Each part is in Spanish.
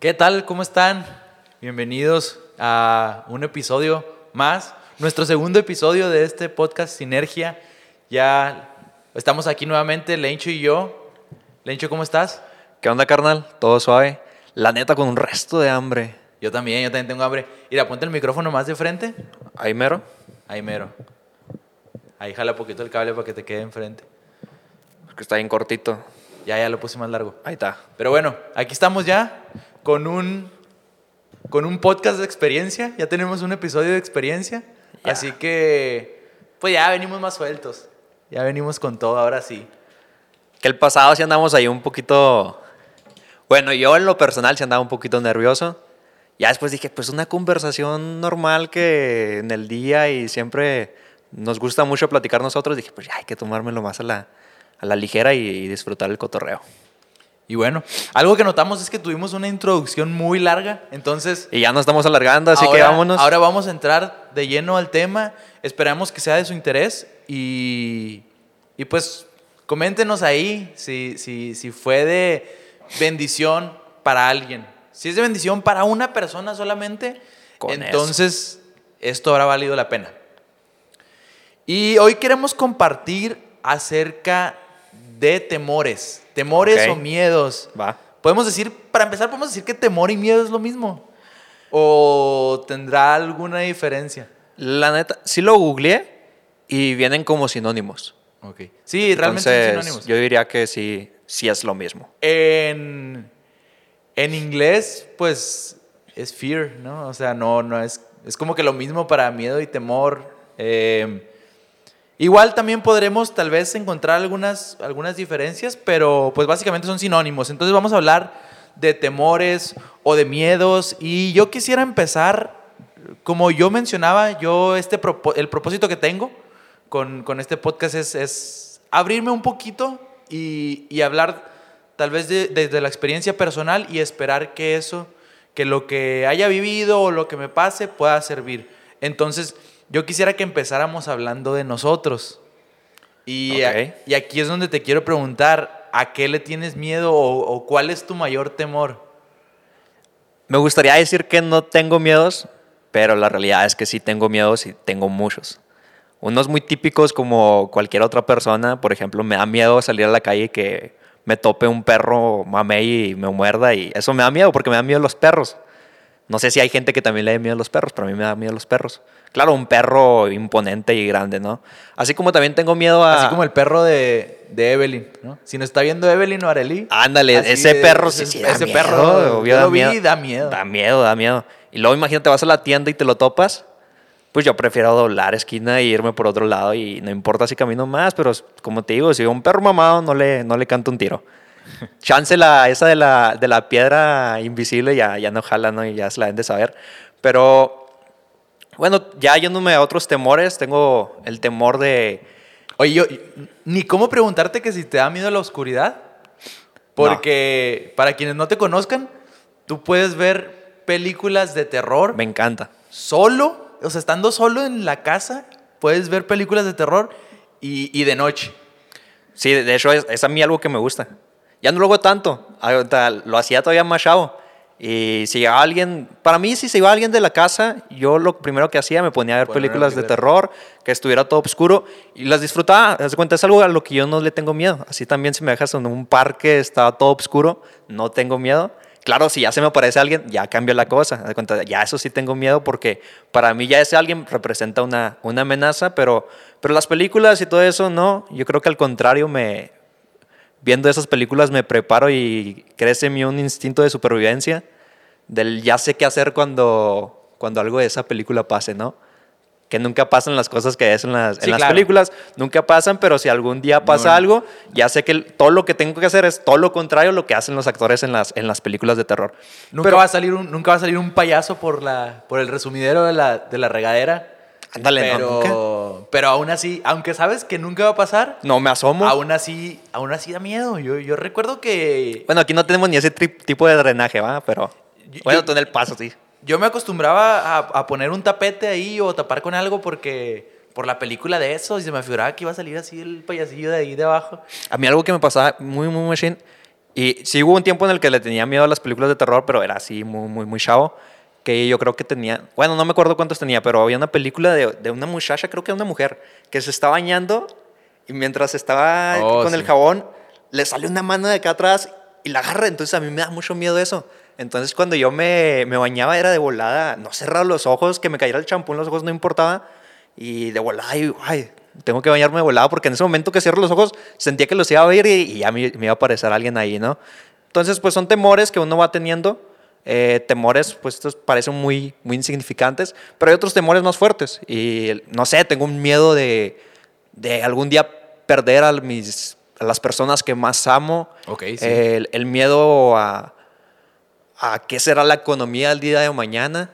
¿Qué tal? ¿Cómo están? Bienvenidos a un episodio más, nuestro segundo episodio de este podcast Sinergia. Ya estamos aquí nuevamente, Lencho y yo. Lencho, ¿cómo estás? ¿Qué onda, carnal? ¿Todo suave? La neta, con un resto de hambre. Yo también, yo también tengo hambre. Mira, ponte el micrófono más de frente. ¿Ahí mero? Ahí mero. Ahí jala poquito el cable para que te quede enfrente. Porque está bien cortito. Ya, ya lo puse más largo. Ahí está. Pero bueno, aquí estamos ya con un, con un podcast de experiencia. Ya tenemos un episodio de experiencia. Ya. Así que, pues ya venimos más sueltos. Ya venimos con todo, ahora sí. Que el pasado sí andamos ahí un poquito... Bueno, yo en lo personal sí andaba un poquito nervioso. Ya después dije, pues una conversación normal que en el día y siempre nos gusta mucho platicar nosotros. Dije, pues ya hay que tomármelo más a la, a la ligera y, y disfrutar el cotorreo. Y bueno, algo que notamos es que tuvimos una introducción muy larga. Entonces, Y ya nos estamos alargando, así que vámonos. Ahora vamos a entrar de lleno al tema. Esperamos que sea de su interés. Y, y pues coméntenos ahí si, si, si fue de bendición para alguien. Si es de bendición para una persona solamente, Con entonces esto habrá valido la pena. Y hoy queremos compartir acerca de temores. Temores o miedos. Va. Podemos decir, para empezar, podemos decir que temor y miedo es lo mismo. ¿O tendrá alguna diferencia? La neta, sí lo googleé y vienen como sinónimos. Ok. Sí, realmente son sinónimos. yo diría que sí, sí es lo mismo. En, en inglés, pues, es fear, ¿no? O sea, no, no es... Es como que lo mismo para miedo y temor. Eh, igual también podremos tal vez encontrar algunas, algunas diferencias, pero pues básicamente son sinónimos. Entonces vamos a hablar de temores o de miedos. Y yo quisiera empezar, como yo mencionaba, yo este el propósito que tengo con, con este podcast es, es abrirme un poquito y, y hablar tal vez de- desde la experiencia personal y esperar que eso, que lo que haya vivido o lo que me pase pueda servir. Entonces, yo quisiera que empezáramos hablando de nosotros. Y, a- y aquí es donde te quiero preguntar, ¿a qué le tienes miedo o, o cuál es tu mayor temor? Me gustaría decir que no tengo miedos, pero la realidad es que sí tengo miedos y tengo muchos. Unos muy típicos como cualquier otra persona, por ejemplo, me da miedo salir a la calle y que me tope un perro mamey y me muerda y eso me da miedo porque me da miedo los perros. No sé si hay gente que también le da miedo a los perros, pero a mí me da miedo los perros. Claro, un perro imponente y grande, ¿no? Así como también tengo miedo a... Así como el perro de, de Evelyn, ¿no? Si nos está viendo Evelyn o Arely. Ándale, ese de- perro sí, ese- sí da ese miedo, perro, obvio, yo lo vi miedo. y da miedo. Da miedo, da miedo. Y luego imagínate, vas a la tienda y te lo topas. Pues yo prefiero doblar esquina e irme por otro lado y no importa si camino más, pero como te digo, si veo un perro mamado no le, no le canto un tiro. Chance la, esa de la, de la piedra invisible ya, ya no jala, ¿no? Y ya se la den de saber. Pero, bueno, ya yéndome a otros temores, tengo el temor de... Oye, yo, ni cómo preguntarte que si te da miedo la oscuridad. Porque para quienes no te conozcan, tú puedes ver películas de terror Me encanta. solo, o sea, estando solo en la casa, puedes ver películas de terror y, y de noche. Sí, de hecho es, es a mí algo que me gusta. Ya no lo hago tanto, lo hacía todavía más chavo. Y si llegaba alguien, para mí si se iba alguien de la casa, yo lo primero que hacía me ponía a ver películas de terror, que estuviera todo oscuro y las disfrutaba. Haz cuenta, es algo a lo que yo no le tengo miedo. Así también si me dejas en un parque, está todo oscuro, no tengo miedo. Claro, si ya se me aparece alguien, ya cambia la cosa. Haz cuenta, ya eso sí tengo miedo porque para mí ya ese alguien representa una, una amenaza, pero, pero las películas y todo eso no. Yo creo que al contrario me, viendo esas películas me preparo y crece en mí un instinto de supervivencia del ya sé qué hacer cuando, cuando algo de esa película pase, ¿no? Que nunca pasan las cosas que es en las, en Sí, las claro. películas, nunca pasan, pero si algún día pasa No, algo, ya sé que todo lo que tengo que hacer es todo lo contrario a lo que hacen los actores en las, en las películas de terror. Nunca, Pero- va a salir un, nunca va a salir un payaso por, la, por el resumidero de la, de la regadera. Ándale, no, pero, pero aún así, aunque sabes que nunca va a pasar, No me asomo. aún así, aún así da miedo. Yo, yo recuerdo que Bueno, aquí no tenemos ni ese tipo de drenaje, ¿va? Pero Yo- bueno, tú en el paso, sí. yo me acostumbraba a, a poner un tapete ahí o tapar con algo porque por la película de eso y se me figuraba que iba a salir así el payasillo de ahí de abajo. A mí algo que me pasaba muy, muy machine, Y sí hubo un tiempo en el que le tenía miedo a las películas de terror, pero era así muy, muy, muy chavo. Que yo creo que tenía, bueno, no me acuerdo cuántos tenía, pero había una película de, de una muchacha, creo que una mujer, que se está bañando y mientras estaba Oh, con sí. el jabón, le sale una mano de acá atrás y la agarra. Entonces a mí me da mucho miedo eso. Entonces cuando yo me, me bañaba era de volada, no cerrar los ojos, que me cayera el champú en los ojos no importaba. Y de volada, y, ay, tengo que bañarme de volada porque en ese momento que cierro los ojos sentía que los iba a ver y, y ya me, me iba a aparecer alguien ahí, ¿no? Entonces pues son temores que uno va teniendo. Eh, temores, pues estos parecen muy, muy insignificantes, pero hay otros temores más fuertes. Y no sé, tengo un miedo de, de algún día perder a, mis, a las personas que más amo. Ok, sí. el, el miedo a, a qué será la economía el día de mañana.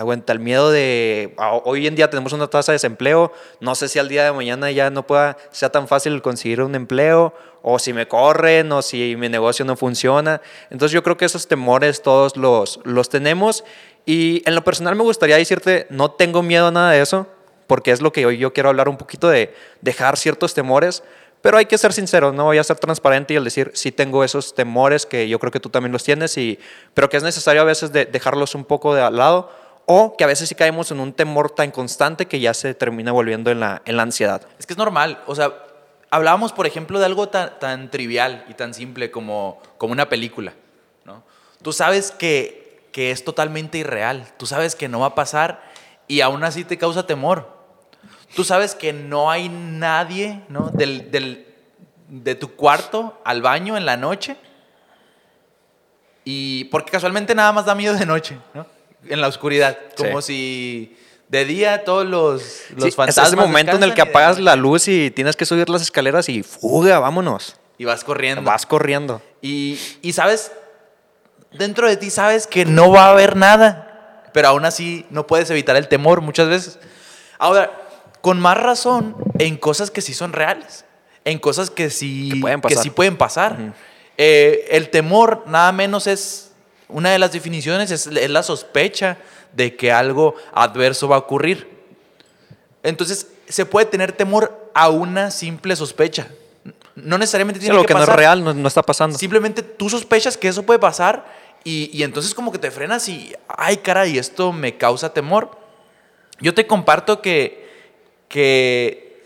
Aguanta el miedo de. Hoy en día tenemos una tasa de desempleo. No sé si al día de mañana ya no pueda, sea tan fácil conseguir un empleo, o si me corren, o si mi negocio no funciona. Entonces, yo creo que esos temores todos los, los tenemos. Y en lo personal, me gustaría decirte: no tengo miedo a nada de eso, porque es lo que hoy yo quiero hablar un poquito de dejar ciertos temores. Pero hay que ser sincero, no voy a ser transparente y el decir, sí tengo esos temores que yo creo que tú también los tienes, y, pero que es necesario a veces de dejarlos un poco de al lado, o que a veces sí caemos en un temor tan constante que ya se termina volviendo en la, en la ansiedad. Es que es normal. O sea, hablábamos, por ejemplo, de algo tan, tan trivial y tan simple como, como una película. ¿no? Tú sabes que, que es totalmente irreal. Tú sabes que no va a pasar y aún así te causa temor. Tú sabes que no hay nadie ¿no? del, del- de tu cuarto al baño en la noche. Y porque casualmente nada más da miedo de noche, ¿no? En la oscuridad. Como si de día todos los, los Sí, es fantasmas. ese momento en el que apagas la luz y tienes que subir las escaleras y fuga, vámonos. Y vas corriendo. Vas corriendo. Y, y sabes, dentro de ti sabes que no va a haber nada, pero aún así no puedes evitar el temor muchas veces. Ahora, con más razón en cosas que sí son reales, en cosas que sí, Que pueden pasar. sí pueden pasar. Eh, el temor nada menos es, una de las definiciones es, es la sospecha de que algo adverso va a ocurrir. Entonces, se puede tener temor a una simple sospecha. No necesariamente Sí, tiene lo que no es real no, no está pasando. Simplemente tú sospechas que eso puede pasar y, y entonces como que te frenas y, ay caray, esto me causa temor. Yo te comparto que, que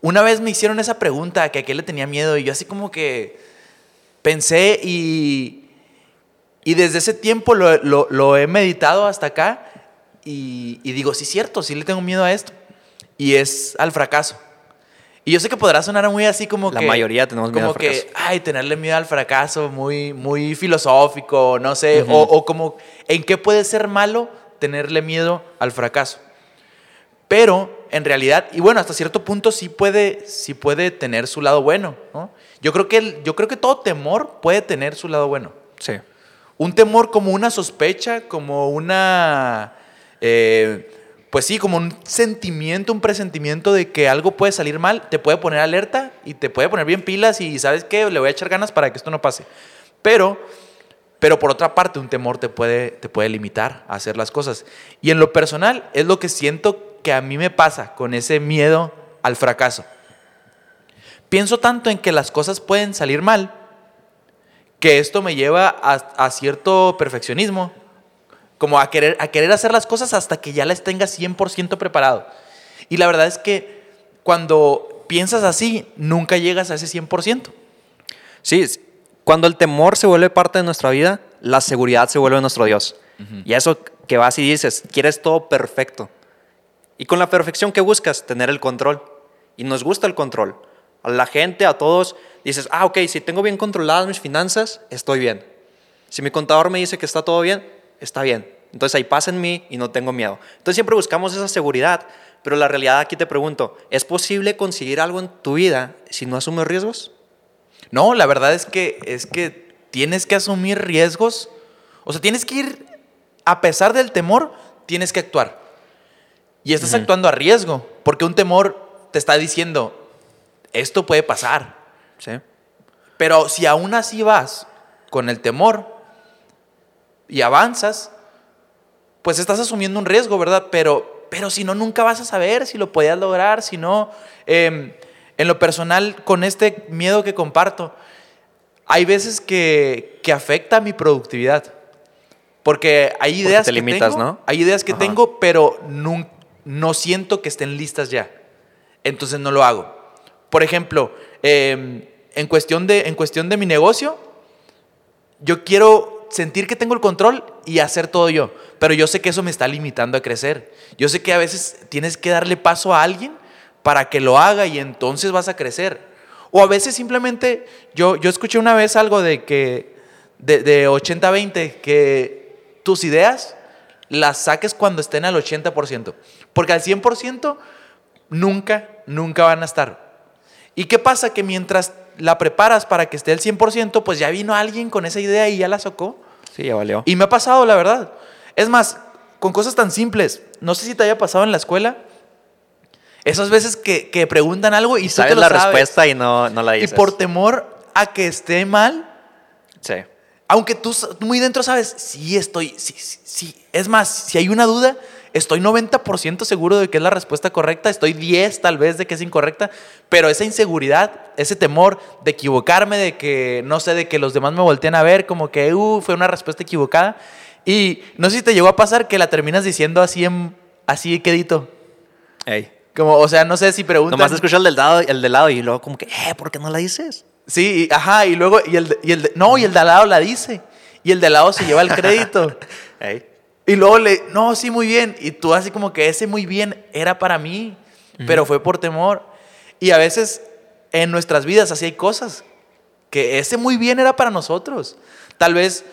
una vez me hicieron esa pregunta, que a qué le tenía miedo y yo así como que pensé y, y desde ese tiempo lo, lo- lo he meditado hasta acá y, y digo, sí, cierto, sí le tengo miedo a esto. Y es al fracaso. Y yo sé que podrá sonar muy así como La que... mayoría tenemos miedo como al que, fracaso. ay, tenerle miedo al fracaso, muy, muy filosófico, no sé. Ujú. o, o como, ¿en qué puede ser malo tenerle miedo al fracaso? Pero en realidad, y bueno, hasta cierto punto sí puede, sí puede tener su lado bueno. ¿no? Yo, creo que el- yo creo que todo temor puede tener su lado bueno. Sí. Un temor como una sospecha, como una... eh, pues sí, como un sentimiento, un presentimiento de que algo puede salir mal, te puede poner alerta y te puede poner bien pilas y sabes qué, le voy a echar ganas para que esto no pase. Pero, pero por otra parte, un temor te puede, te puede limitar a hacer las cosas. Y en lo personal es lo que siento que a mí me pasa con ese miedo al fracaso. Pienso tanto en que las cosas pueden salir mal que esto me lleva a, a cierto perfeccionismo, como a querer, a querer hacer las cosas hasta que ya las tengas 100% preparado. Y la verdad es que cuando piensas así, nunca llegas a ese 100%. Sí, cuando el temor se vuelve parte de nuestra vida, la seguridad se vuelve nuestro Dios. Y eso que vas y dices, quieres todo perfecto. Y con la perfección que buscas, tener el control. Y nos gusta el control. A la gente, a todos, dices, ah, ok, si tengo bien controladas mis finanzas, estoy bien. Si mi contador me dice que está todo bien, está bien. Entonces hay paz en mí y no tengo miedo. Entonces siempre buscamos esa seguridad. Pero la realidad aquí te pregunto, ¿es posible conseguir algo en tu vida si no asumes riesgos? No, la verdad es que, es que tienes que asumir riesgos. O sea, tienes que ir, a pesar del temor, tienes que actuar. Y estás actuando a riesgo, porque un temor te está diciendo, esto puede pasar. Sí. Pero si aún así vas con el temor y avanzas, pues estás asumiendo un riesgo, ¿verdad? Pero, pero si no, nunca vas a saber si lo podías lograr, si no... em, en lo personal, con este miedo que comparto, hay veces que, que afecta mi productividad. Porque hay ideas te que limitas, tengo, ¿no? hay ideas que Ajá. tengo, pero no, no siento que estén listas ya. Entonces no lo hago. Por ejemplo, eh, en, cuestión de, en cuestión de mi negocio, yo quiero sentir que tengo el control y hacer todo yo. Pero yo sé que eso me está limitando a crecer. Yo sé que a veces tienes que darle paso a alguien para que lo haga y entonces vas a crecer. O a veces simplemente, yo, yo escuché una vez algo de que, de, de 80-20, que tus ideas las saques cuando estén al 80%. Porque al 100% nunca, nunca van a estar. ¿Y qué pasa? Que mientras la preparas para que esté al 100%, pues ya vino alguien con esa idea y ya la sacó. Sí, ya valió. Y me ha pasado, la verdad. Es más, con cosas tan simples. No sé si te haya pasado en la escuela. Esas veces que, que preguntan algo y tú te Sabes lo la sabes. respuesta y no, no la Y dices. por temor a que esté mal, Sí. aunque tú muy dentro sabes, sí estoy, sí, sí, sí. Es más, si hay una duda, estoy 90% seguro de que es la respuesta correcta, estoy 10 tal vez de que es incorrecta, pero esa inseguridad, ese temor de equivocarme, de que, no sé, de que los demás me volteen a ver como que, uh, fue una respuesta equivocada. Y no sé si te llegó a pasar que la terminas diciendo así, en, así quedito. Ey. Como, o sea, no sé si preguntan. Nomás escucho el del, lado, el del lado y luego como que, eh, ¿por qué no la dices? Sí, y- ajá, y luego, y el, y el no, y el de al lado la dice. Y el de al lado se lleva el crédito. Ey. Y luego le, no, sí, muy bien. Y tú así como que ese muy bien era para mí, pero fue por temor. Y a veces en nuestras vidas así hay cosas que ese muy bien era para nosotros. Tal vez,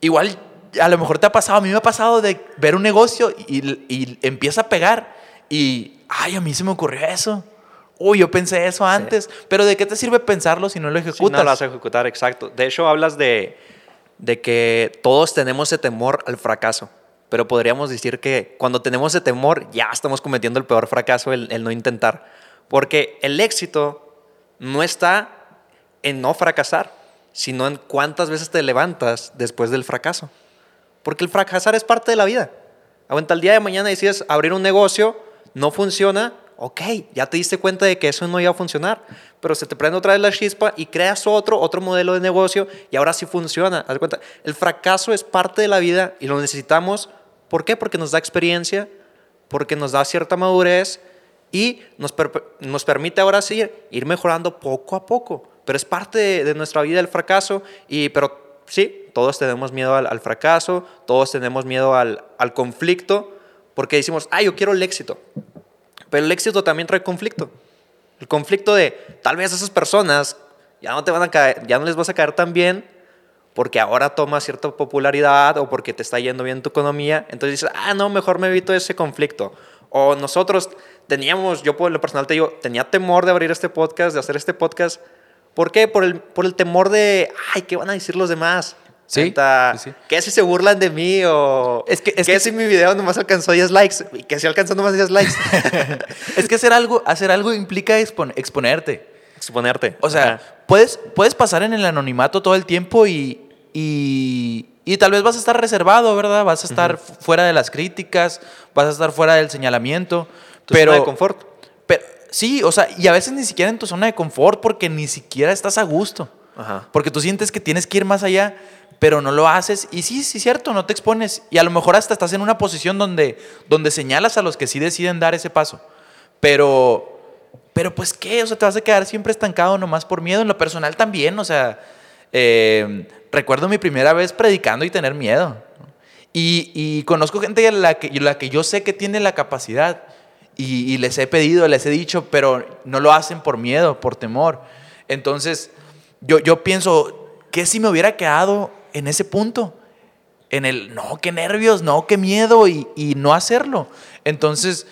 igual, a lo mejor te ha pasado, a mí me ha pasado de ver un negocio y, y empieza a pegar y, ay, a mí se me ocurrió eso. Uy, yo pensé eso antes. Pero ¿de qué te sirve pensarlo si no lo Sí, ejecutas? no lo vas a ejecutar, exacto. De hecho, hablas de, de que todos tenemos ese temor al fracaso. Pero podríamos decir que cuando tenemos ese temor, ya estamos cometiendo el peor fracaso, el, no intentar. Porque el éxito no está en no fracasar, sino en cuántas veces te levantas después del fracaso. Porque el fracasar es parte de la vida. Aguanta el día de mañana decides abrir un negocio, no funciona, ok, ya te diste cuenta de que eso no iba a funcionar, pero se te prende otra vez la chispa y creas otro, otro modelo de negocio y ahora sí funciona. Haz cuenta, el fracaso es parte de la vida y lo necesitamos. ¿Por qué? Porque nos da experiencia, porque nos da cierta madurez y nos, per- nos permite ahora sí ir mejorando poco a poco. Pero es parte de, de nuestra vida el fracaso, y, pero sí, todos tenemos miedo al, al fracaso, todos tenemos miedo al, al conflicto, porque decimos, ah, yo quiero el éxito. Pero el éxito también trae conflicto. El conflicto de tal vez esas personas ya no te van a ya no les vas a caer tan bien porque ahora toma cierta popularidad o porque te está yendo bien tu economía. Entonces dices, ah, no, mejor me evito ese conflicto. O nosotros teníamos, yo por lo personal te digo, tenía temor de abrir este podcast, de hacer este podcast. ¿Por qué? Por el, por el temor de, ay, ¿qué van a decir los demás? Sí, Neta, sí, sí. ¿Qué si se burlan de mí? O Es que- es ¿qué que- si mi video nomás alcanzó 10 likes? Y que si alcanzó nomás 10 likes. Es que hacer algo, hacer algo implica expon- exponerte. Exponerte. O sea, Ajá. puedes, puedes pasar en el anonimato todo el tiempo y, y, y tal vez vas a estar reservado, ¿verdad? Vas a estar fu- fuera de las críticas, vas a estar fuera del señalamiento. Tu pero, zona de confort. pero sí, o sea, y a veces ni siquiera en tu zona de confort porque ni siquiera estás a gusto. Ajá. Porque tú sientes que tienes que ir más allá, pero no lo haces. Y sí, sí, cierto, no te expones. Y a lo mejor hasta estás en una posición donde, donde señalas a los que sí deciden dar ese paso. Pero, pero pues qué, o sea, te vas a quedar siempre estancado nomás por miedo. En lo personal también, o sea, eh, recuerdo mi primera vez predicando y tener miedo. Y, conozco gente a la que, la que yo sé que tiene la capacidad y, y les he pedido, les he dicho, pero no lo hacen por miedo, por temor. Entonces, yo, yo pienso, ¿qué si me hubiera quedado en ese punto? En el, no, qué nervios, no, qué miedo y, no hacerlo. Entonces,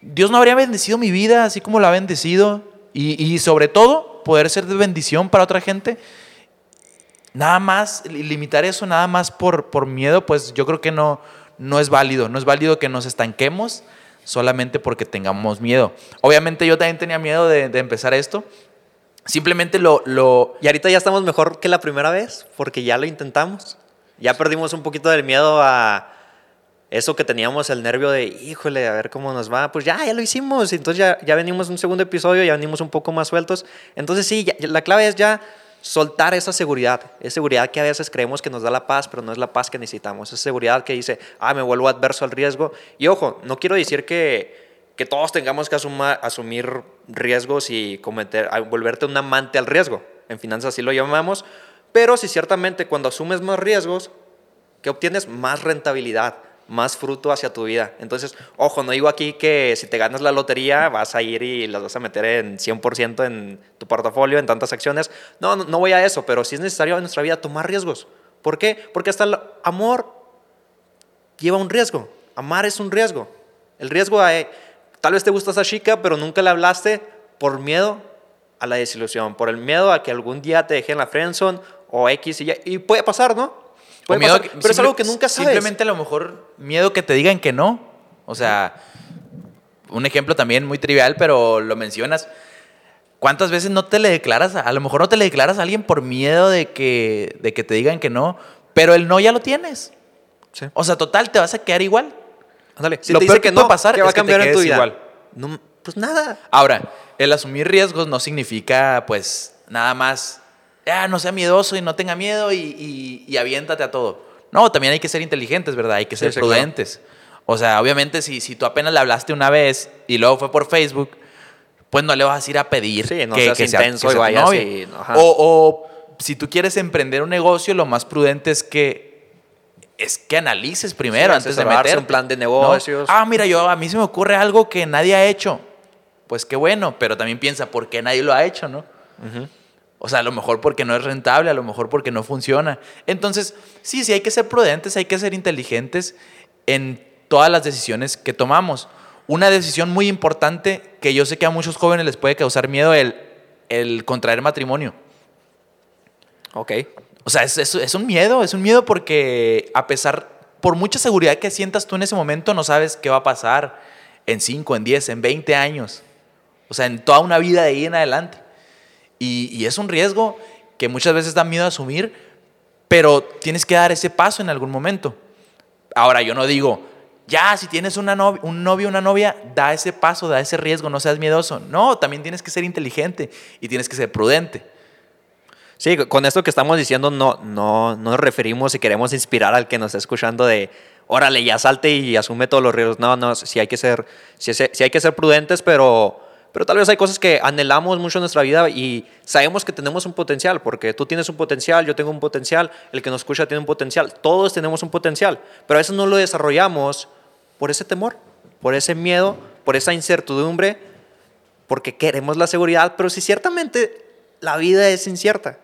Dios no habría bendecido mi vida así como la ha bendecido y, sobre todo poder ser de bendición para otra gente. Nada más, li- limitar eso nada más por, por miedo, pues yo creo que no, no es válido. No es válido que nos estanquemos solamente porque tengamos miedo. Obviamente yo también tenía miedo de empezar esto. Simplemente lo, lo, Y ahorita ya estamos mejor que la primera vez, porque ya lo intentamos. Ya perdimos un poquito del miedo a eso que teníamos, el nervio de, híjole, a ver cómo nos va. Pues ya, ya lo hicimos. Entonces ya, ya venimos un segundo episodio, ya venimos un poco más sueltos. Entonces sí, la clave es ya soltar esa seguridad, esa seguridad que a veces creemos que nos da la paz, pero no es la paz que necesitamos, esa seguridad que dice, ah, me vuelvo adverso al riesgo. Y ojo, no quiero decir que, que todos tengamos que asumir riesgos y cometer, volverte un amante al riesgo, en finanzas así lo llamamos, pero si ciertamente cuando asumes más riesgos, que obtienes más rentabilidad, más fruto hacia tu vida. Entonces, ojo, no digo aquí que si te ganas la lotería vas a ir y las vas a meter en 100% en tu portafolio, en tantas acciones. No, no, voy a eso, pero sí es necesario en nuestra vida tomar riesgos. ¿Por qué? Porque hasta el amor lleva un riesgo. Amar es un riesgo. El riesgo a, tal vez te gusta esa chica, pero nunca le hablaste por miedo a la desilusión, por el miedo a que algún día te dejen la friendzone o X y, y puede pasar, ¿no? pero es algo que nunca sabes. Simplemente a lo mejor miedo que te digan que no. O sea, un ejemplo también muy trivial, pero lo mencionas. ¿Cuántas veces no te le declaras, a, lo mejor no te le declaras a alguien por miedo de que, de que te digan que no, pero el no ya lo tienes? O sea, total, te vas a quedar igual. Ándale, si lo te dice que, no, pasar ¿qué va a cambiar en tu vida? Igual. No, pues nada. Ahora, el asumir riesgos no significa, pues, nada más ah, no sea miedoso y no tenga miedo y, y, aviéntate a todo. No, también hay que ser inteligentes, ¿verdad? Hay que ser prudentes. O sea, obviamente si, si tú apenas le hablaste una vez y luego fue por Facebook, pues no le vas a ir a pedir que, seas que, intenso sea, y Así, o, o, si tú quieres emprender un negocio, lo más prudente es que es que analices primero antes de meter un plan de negocios. Ah, mira, yo a mí se me ocurre algo que nadie ha hecho. Pues qué bueno, pero también piensa por qué nadie lo ha hecho, ¿no? O sea, a lo mejor porque no es rentable, a lo mejor porque no funciona. Entonces, sí, sí hay que ser prudentes, hay que ser inteligentes en todas las decisiones que tomamos. Una decisión muy importante que yo sé que a muchos jóvenes les puede causar miedo el, el contraer matrimonio. Ok. O sea, es, un miedo, es un miedo porque a pesar, por mucha seguridad que sientas tú en ese momento, no sabes qué va a pasar en 5, en 10, en 20 años. O sea, en toda una vida de ahí en adelante. Y, es un riesgo que muchas veces da miedo asumir, pero tienes que dar ese paso en algún momento. Ahora, yo no digo, ya, si tienes una un novio una novia, da ese paso, da ese riesgo, no seas miedoso. No, también tienes que ser inteligente y tienes que ser prudente. Sí, con esto que estamos diciendo no, no, no nos referimos y queremos inspirar al que nos está escuchando de, órale, ya salte y asume todos los riesgos. No, no, sí hay que ser, sí, sí hay que ser prudentes, pero pero tal vez hay cosas que anhelamos mucho en nuestra vida y sabemos que tenemos un potencial, porque tú tienes un potencial, yo tengo un potencial, el que nos escucha tiene un potencial, todos tenemos un potencial, pero a veces no lo desarrollamos por ese temor, por ese miedo, por esa incertidumbre, porque queremos la seguridad, pero si ciertamente la vida es incierta,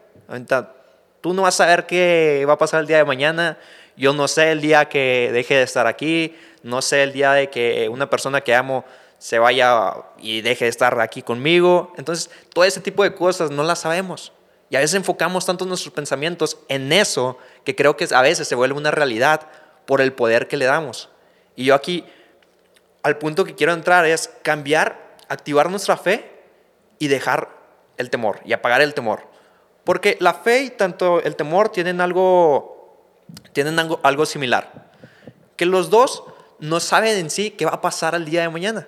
tú no vas a saber qué va a pasar el día de mañana, yo no sé el día que deje de estar aquí, no sé el día de que una persona que amo se vaya y deje de estar aquí conmigo. Entonces, todo ese tipo de cosas no las sabemos. Y a veces enfocamos tanto nuestros pensamientos en eso que creo que a veces se vuelve una realidad por el poder que le damos. Y yo aquí, al punto que quiero entrar es cambiar, activar nuestra fe y dejar el temor y apagar el temor. Porque la fe y tanto el temor tienen algo, tienen algo, similar. Que los dos no saben en sí qué va a pasar el día de mañana.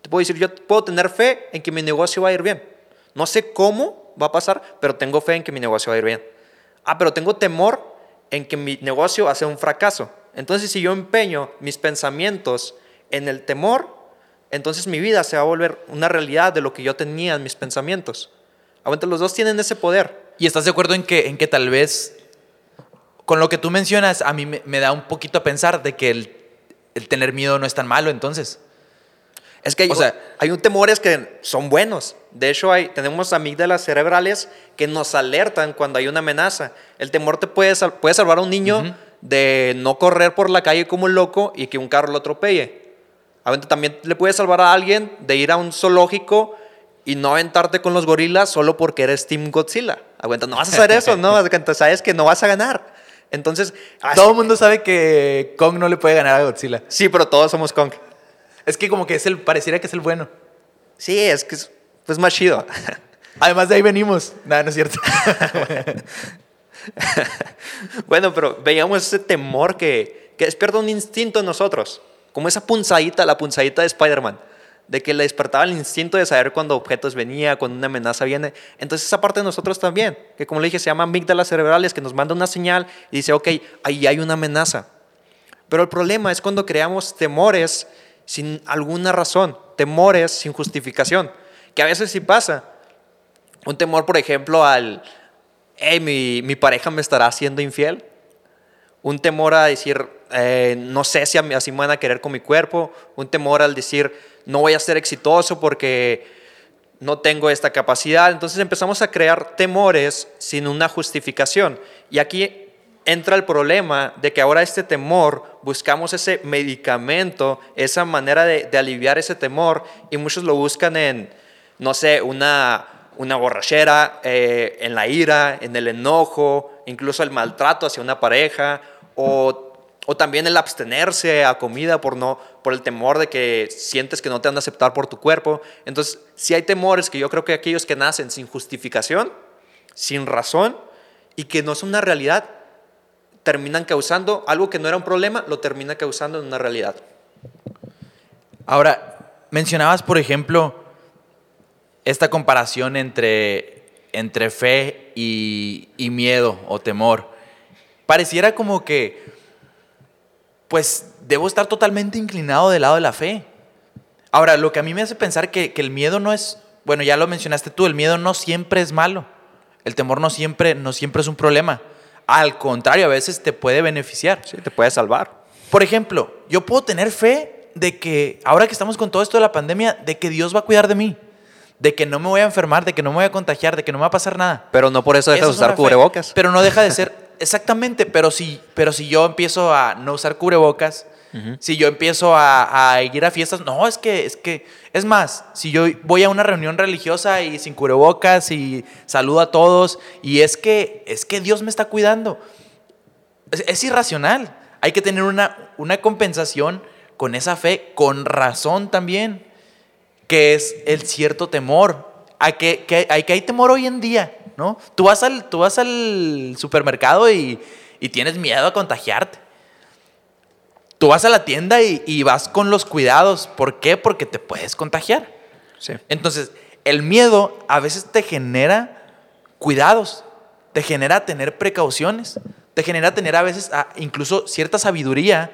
Te puedo decir, yo puedo tener fe en que mi negocio va a ir bien. No sé cómo va a pasar, pero tengo fe en que mi negocio va a ir bien. Ah, pero tengo temor en que mi negocio va a ser un fracaso. Entonces, si yo empeño mis pensamientos en el temor, entonces mi vida se va a volver una realidad de lo que yo tenía en mis pensamientos. Aguanta, los dos tienen ese poder. ¿Y estás de acuerdo en que, en que tal vez, con lo que tú mencionas, a mí me, da un poquito a pensar de que el, el tener miedo no es tan malo entonces? Es que hay, o sea, hay un temores que son buenos. De hecho, hay, tenemos amígdalas cerebrales que nos alertan cuando hay una amenaza. El temor te puede, puede salvar a un niño de no correr por la calle como un loco y que un carro lo atropelle. También le puede salvar a alguien de ir a un zoológico y no aventarte con los gorilas solo porque eres Team Godzilla. Aguanta, no vas a hacer eso, ¿no? sabes que no vas a ganar. Entonces, todo el mundo sabe que Kong no le puede ganar a Godzilla. Sí, pero todos somos Kong. Es que como que es el, pareciera que es el bueno. Sí, es que es pues, más chido. Además de ahí venimos. Nada, no es cierto. bueno, pero veíamos ese temor que, que despierta un instinto en nosotros. Como esa punzadita, la punzadita de Spider-Man. De que le despertaba el instinto de saber cuando objetos venía, cuando una amenaza viene. Entonces esa parte de nosotros también, que como le dije, se llama amígdalas cerebrales, que nos manda una señal y dice, ok, ahí hay una amenaza. Pero el problema es cuando creamos temores sin alguna razón, temores sin justificación, que a veces sí pasa. Un temor, por ejemplo, al, hey, mi, mi pareja me estará haciendo infiel. Un temor a decir, eh, no sé si así me van a querer con mi cuerpo. Un temor al decir, no voy a ser exitoso porque no tengo esta capacidad. Entonces empezamos a crear temores sin una justificación. Y aquí entra el problema de que ahora este temor, buscamos ese medicamento, esa manera de, aliviar ese temor, y muchos lo buscan en, no sé, una, una borrachera, eh, en la ira, en el enojo, incluso el maltrato hacia una pareja, o o también el abstenerse a comida por, no, por el temor de que sientes que no te han de aceptar por tu cuerpo. Entonces, si hay temores que yo creo que aquellos que nacen sin justificación, sin razón y que no son una realidad, terminan causando algo que no era un problema, lo termina causando en una realidad. Ahora, mencionabas, por ejemplo, esta comparación entre, entre fe y miedo o temor. Pareciera como que pues debo estar totalmente inclinado del lado de la fe. Ahora, lo que a mí me hace pensar que, el miedo no es, bueno, ya lo mencionaste tú, el miedo no siempre es malo. El temor no siempre, no siempre es un problema. Al contrario, a veces te puede beneficiar. Sí, te puede salvar. Por ejemplo, yo puedo tener fe de que ahora que estamos con todo esto de la pandemia, de que Dios va a cuidar de mí, de que no me voy a enfermar, de que no me voy a contagiar, de que no me va a pasar nada. Pero no por eso dejas de usar cubrebocas. Pero no deja de ser Exactamente, pero si, pero si yo empiezo a no usar cubrebocas, si yo empiezo a, ir a fiestas, no, es que, es que, es más, si yo voy a una reunión religiosa y sin cubrebocas y saludo a todos, y es que, es que Dios me está cuidando. Es, irracional. Hay que tener una, una compensación con esa fe, con razón también, que es el cierto temor. A que, que, hay, que hay temor hoy en día ¿no? Tú vas al, tú vas al supermercado y, tienes miedo a contagiarte. Tú vas a la tienda y, vas con los cuidados. ¿Por qué? Porque te puedes contagiar. Entonces, el miedo a veces te genera cuidados, te genera tener precauciones, te genera tener a veces ah, incluso cierta sabiduría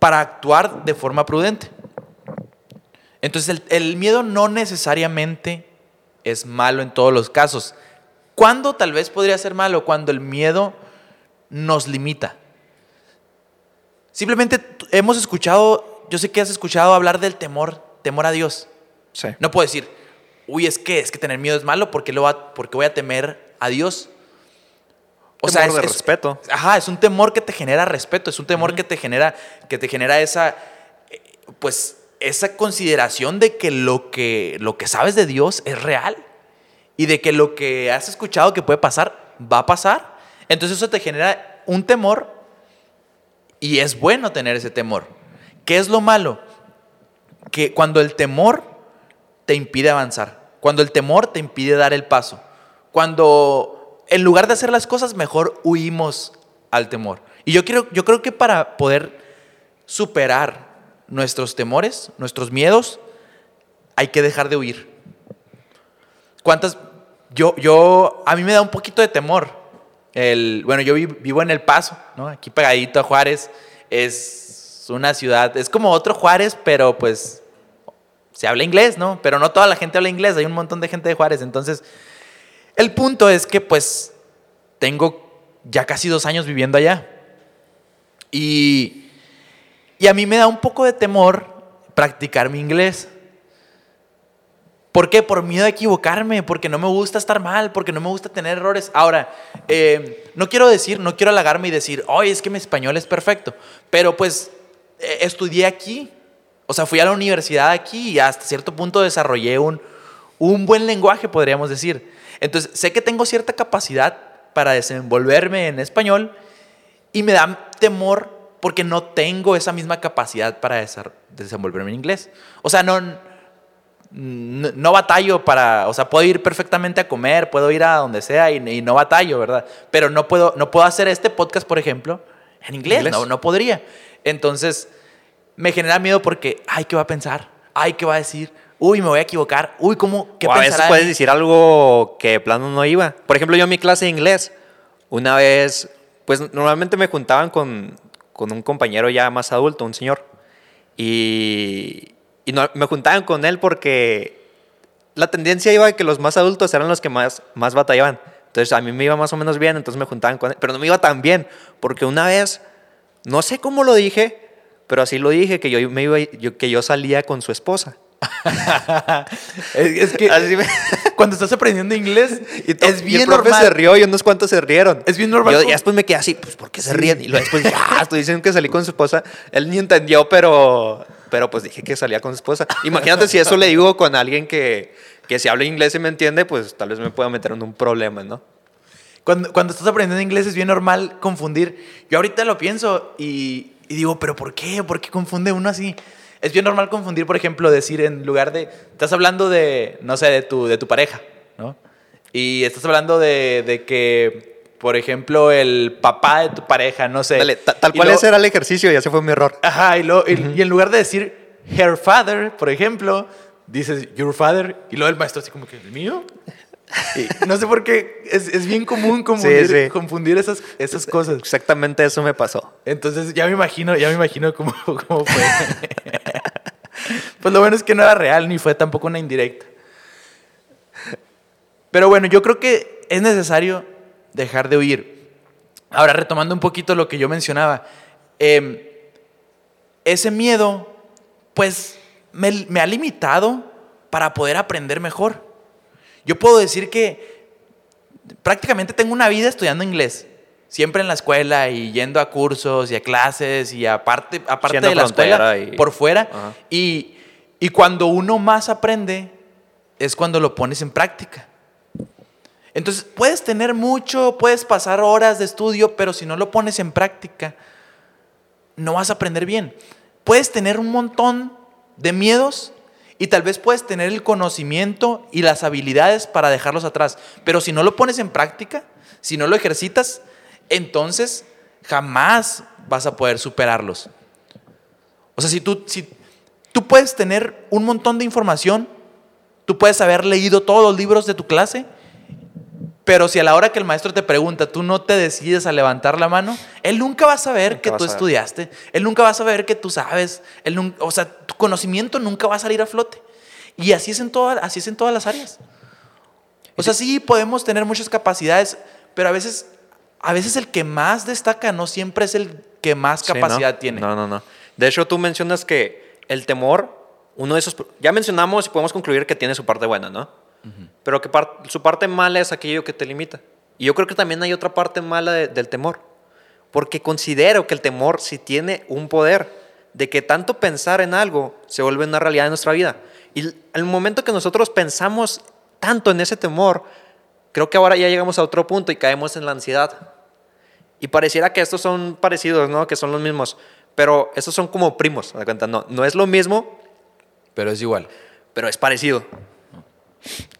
para actuar de forma prudente. Entonces, el miedo no necesariamente es malo en todos los casos. ¿Cuándo tal vez podría ser malo? Cuando el miedo nos limita. Simplemente hemos escuchado, yo sé que has escuchado hablar del temor, temor a Dios. Sí. No puedo decir, uy, es que, es que tener miedo es malo porque, lo va, porque voy a temer a Dios. O sea, es, de respeto. Ajá, es un temor que te genera respeto, es un temor que te genera, que te genera esa, eh, pues, esa consideración de que lo, que lo que sabes de Dios es real y de que lo que has escuchado que puede pasar va a pasar. Entonces eso te genera un temor y es bueno tener ese temor. ¿Qué es lo malo? Que cuando el temor te impide avanzar, cuando el temor te impide dar el paso, cuando en lugar de hacer las cosas mejor huimos al temor. Y yo, quiero, yo creo que para poder superar nuestros temores, nuestros miedos, hay que dejar de huir. ¿Cuántas? Yo, yo, a mí me da un poquito de temor. El, bueno, yo vivo en El Paso, ¿no? Aquí pegadito a Juárez. Es una ciudad, es como otro Juárez, pero pues se habla inglés, ¿no? Pero no toda la gente habla inglés, hay un montón de gente de Juárez. Entonces, el punto es que pues tengo ya casi dos años viviendo allá. Y y a mí me da un poco de temor practicar mi inglés. ¿Por qué? Por miedo a equivocarme, porque no me gusta estar mal, porque no me gusta tener errores. Ahora, eh, no quiero decir, no quiero halagarme y decir, oye, es que mi español es perfecto, pero pues eh, estudié aquí, o sea, fui a la universidad aquí y hasta cierto punto desarrollé un, un buen lenguaje, podríamos decir. Entonces, sé que tengo cierta capacidad para desenvolverme en español y me da temor porque no tengo esa misma capacidad para desenvolverme en inglés. O sea, no, no, batallo para, o sea, puedo ir perfectamente a comer, puedo ir a donde sea y, no batallo, ¿verdad? Pero no puedo, no puedo hacer este podcast, por ejemplo, en inglés, No, no podría. Entonces, me genera miedo porque, ay, ¿qué va a pensar? Ay, ¿qué va a decir? Uy, me voy a equivocar. Uy, ¿cómo? ¿Qué o a veces puedes decir algo que de plano no iba. Por ejemplo, yo en mi clase de inglés, una vez, pues normalmente me juntaban con, con un compañero ya más adulto, un señor. Y, y no- me juntaban con él porque la tendencia iba a que los más adultos eran los que más, más batallaban. Entonces a mí me iba más o menos bien, entonces me juntaban con él. Pero no me iba tan bien, porque una vez, no sé cómo lo dije, pero así lo dije, que yo, me iba, que yo salía con su esposa. Es, es que Así me- cuando estás aprendiendo inglés, Y to- es y bien el profe normal. se rió y unos cuantos se rieron. Es bien normal Yo, y después me quedé así, pues ¿por qué se ríen? Y luego después dije, ah, estoy diciendo que salí con su esposa. Él ni entendió, pero, pero pues dije que salía con su esposa. Imagínate si eso le digo con alguien que, que si habla inglés y me entiende, pues tal vez me pueda meter en un problema, ¿no? Cuando, cuando estás aprendiendo inglés es bien normal confundir. Yo ahorita lo pienso y, y digo, ¿pero por qué? ¿Por qué confunde uno así? Es bien normal confundir, por ejemplo, decir en lugar de. Estás hablando de, no sé, de tu, de tu pareja, ¿no? Y estás hablando de, de que, por ejemplo, el papá de tu pareja, no sé. Dale, ta- tal cual luego- ese era el ejercicio y ese fue mi error. Ajá, y, luego- y- y en lugar de decir her father, por ejemplo, dices your father, y luego el maestro así como que, ¿el mío? Y no sé por qué, es, es bien común confundir, sí. confundir esas, esas cosas. Exactamente eso me pasó. Entonces ya me imagino, ya me imagino cómo, cómo fue. pues lo bueno es que no era real, ni fue tampoco una indirecta. Pero bueno, yo creo que es necesario dejar de huir. Ahora, retomando un poquito lo que yo mencionaba, em, ese miedo, pues, me, me ha limitado para poder aprender mejor. Yo puedo decir que prácticamente tengo una vida estudiando inglés. Siempre en la escuela y yendo a cursos y a clases y aparte, aparte de la escuela, y- por fuera. Y, y cuando uno más aprende es cuando lo pones en práctica. Entonces, puedes tener mucho, puedes pasar horas de estudio, pero si no lo pones en práctica, no vas a aprender bien. Puedes tener un montón de miedos y tal vez puedes tener el conocimiento y las habilidades para dejarlos atrás, pero si no lo pones en práctica, si no lo ejercitas, entonces jamás vas a poder superarlos. O sea, si tú, si tú puedes tener un montón de información, tú puedes haber leído todos los libros de tu clase, pero si a la hora que el maestro te pregunta, tú no te decides a levantar la mano, él nunca va a saber Nunca que tú estudiaste, él nunca va a saber que tú sabes, él nun- o sea, tu conocimiento nunca va a salir a flote. Y así es en, toda- así es en todas las áreas. O sea, sí podemos tener muchas capacidades, pero a veces, a veces el que más destaca no siempre es el que más Sí, ¿no? capacidad tiene. No, no, no. De hecho, tú mencionas que el temor, uno de esos... Ya mencionamos y podemos concluir que tiene su parte buena, ¿no? Pero que par- su parte mala es aquello que te limita. Y yo creo que también hay otra parte mala de- del temor. Porque considero que el temor sí tiene un poder de que tanto pensar en algo se vuelve una realidad en nuestra vida. Y al momento que nosotros pensamos tanto en ese temor, creo que ahora ya llegamos a otro punto y caemos en la ansiedad. Y pareciera que estos son parecidos, ¿no? Que son los mismos. Pero estos son como primos, ¿te das cuenta? No, no es lo mismo, Pero es igual. pero es parecido.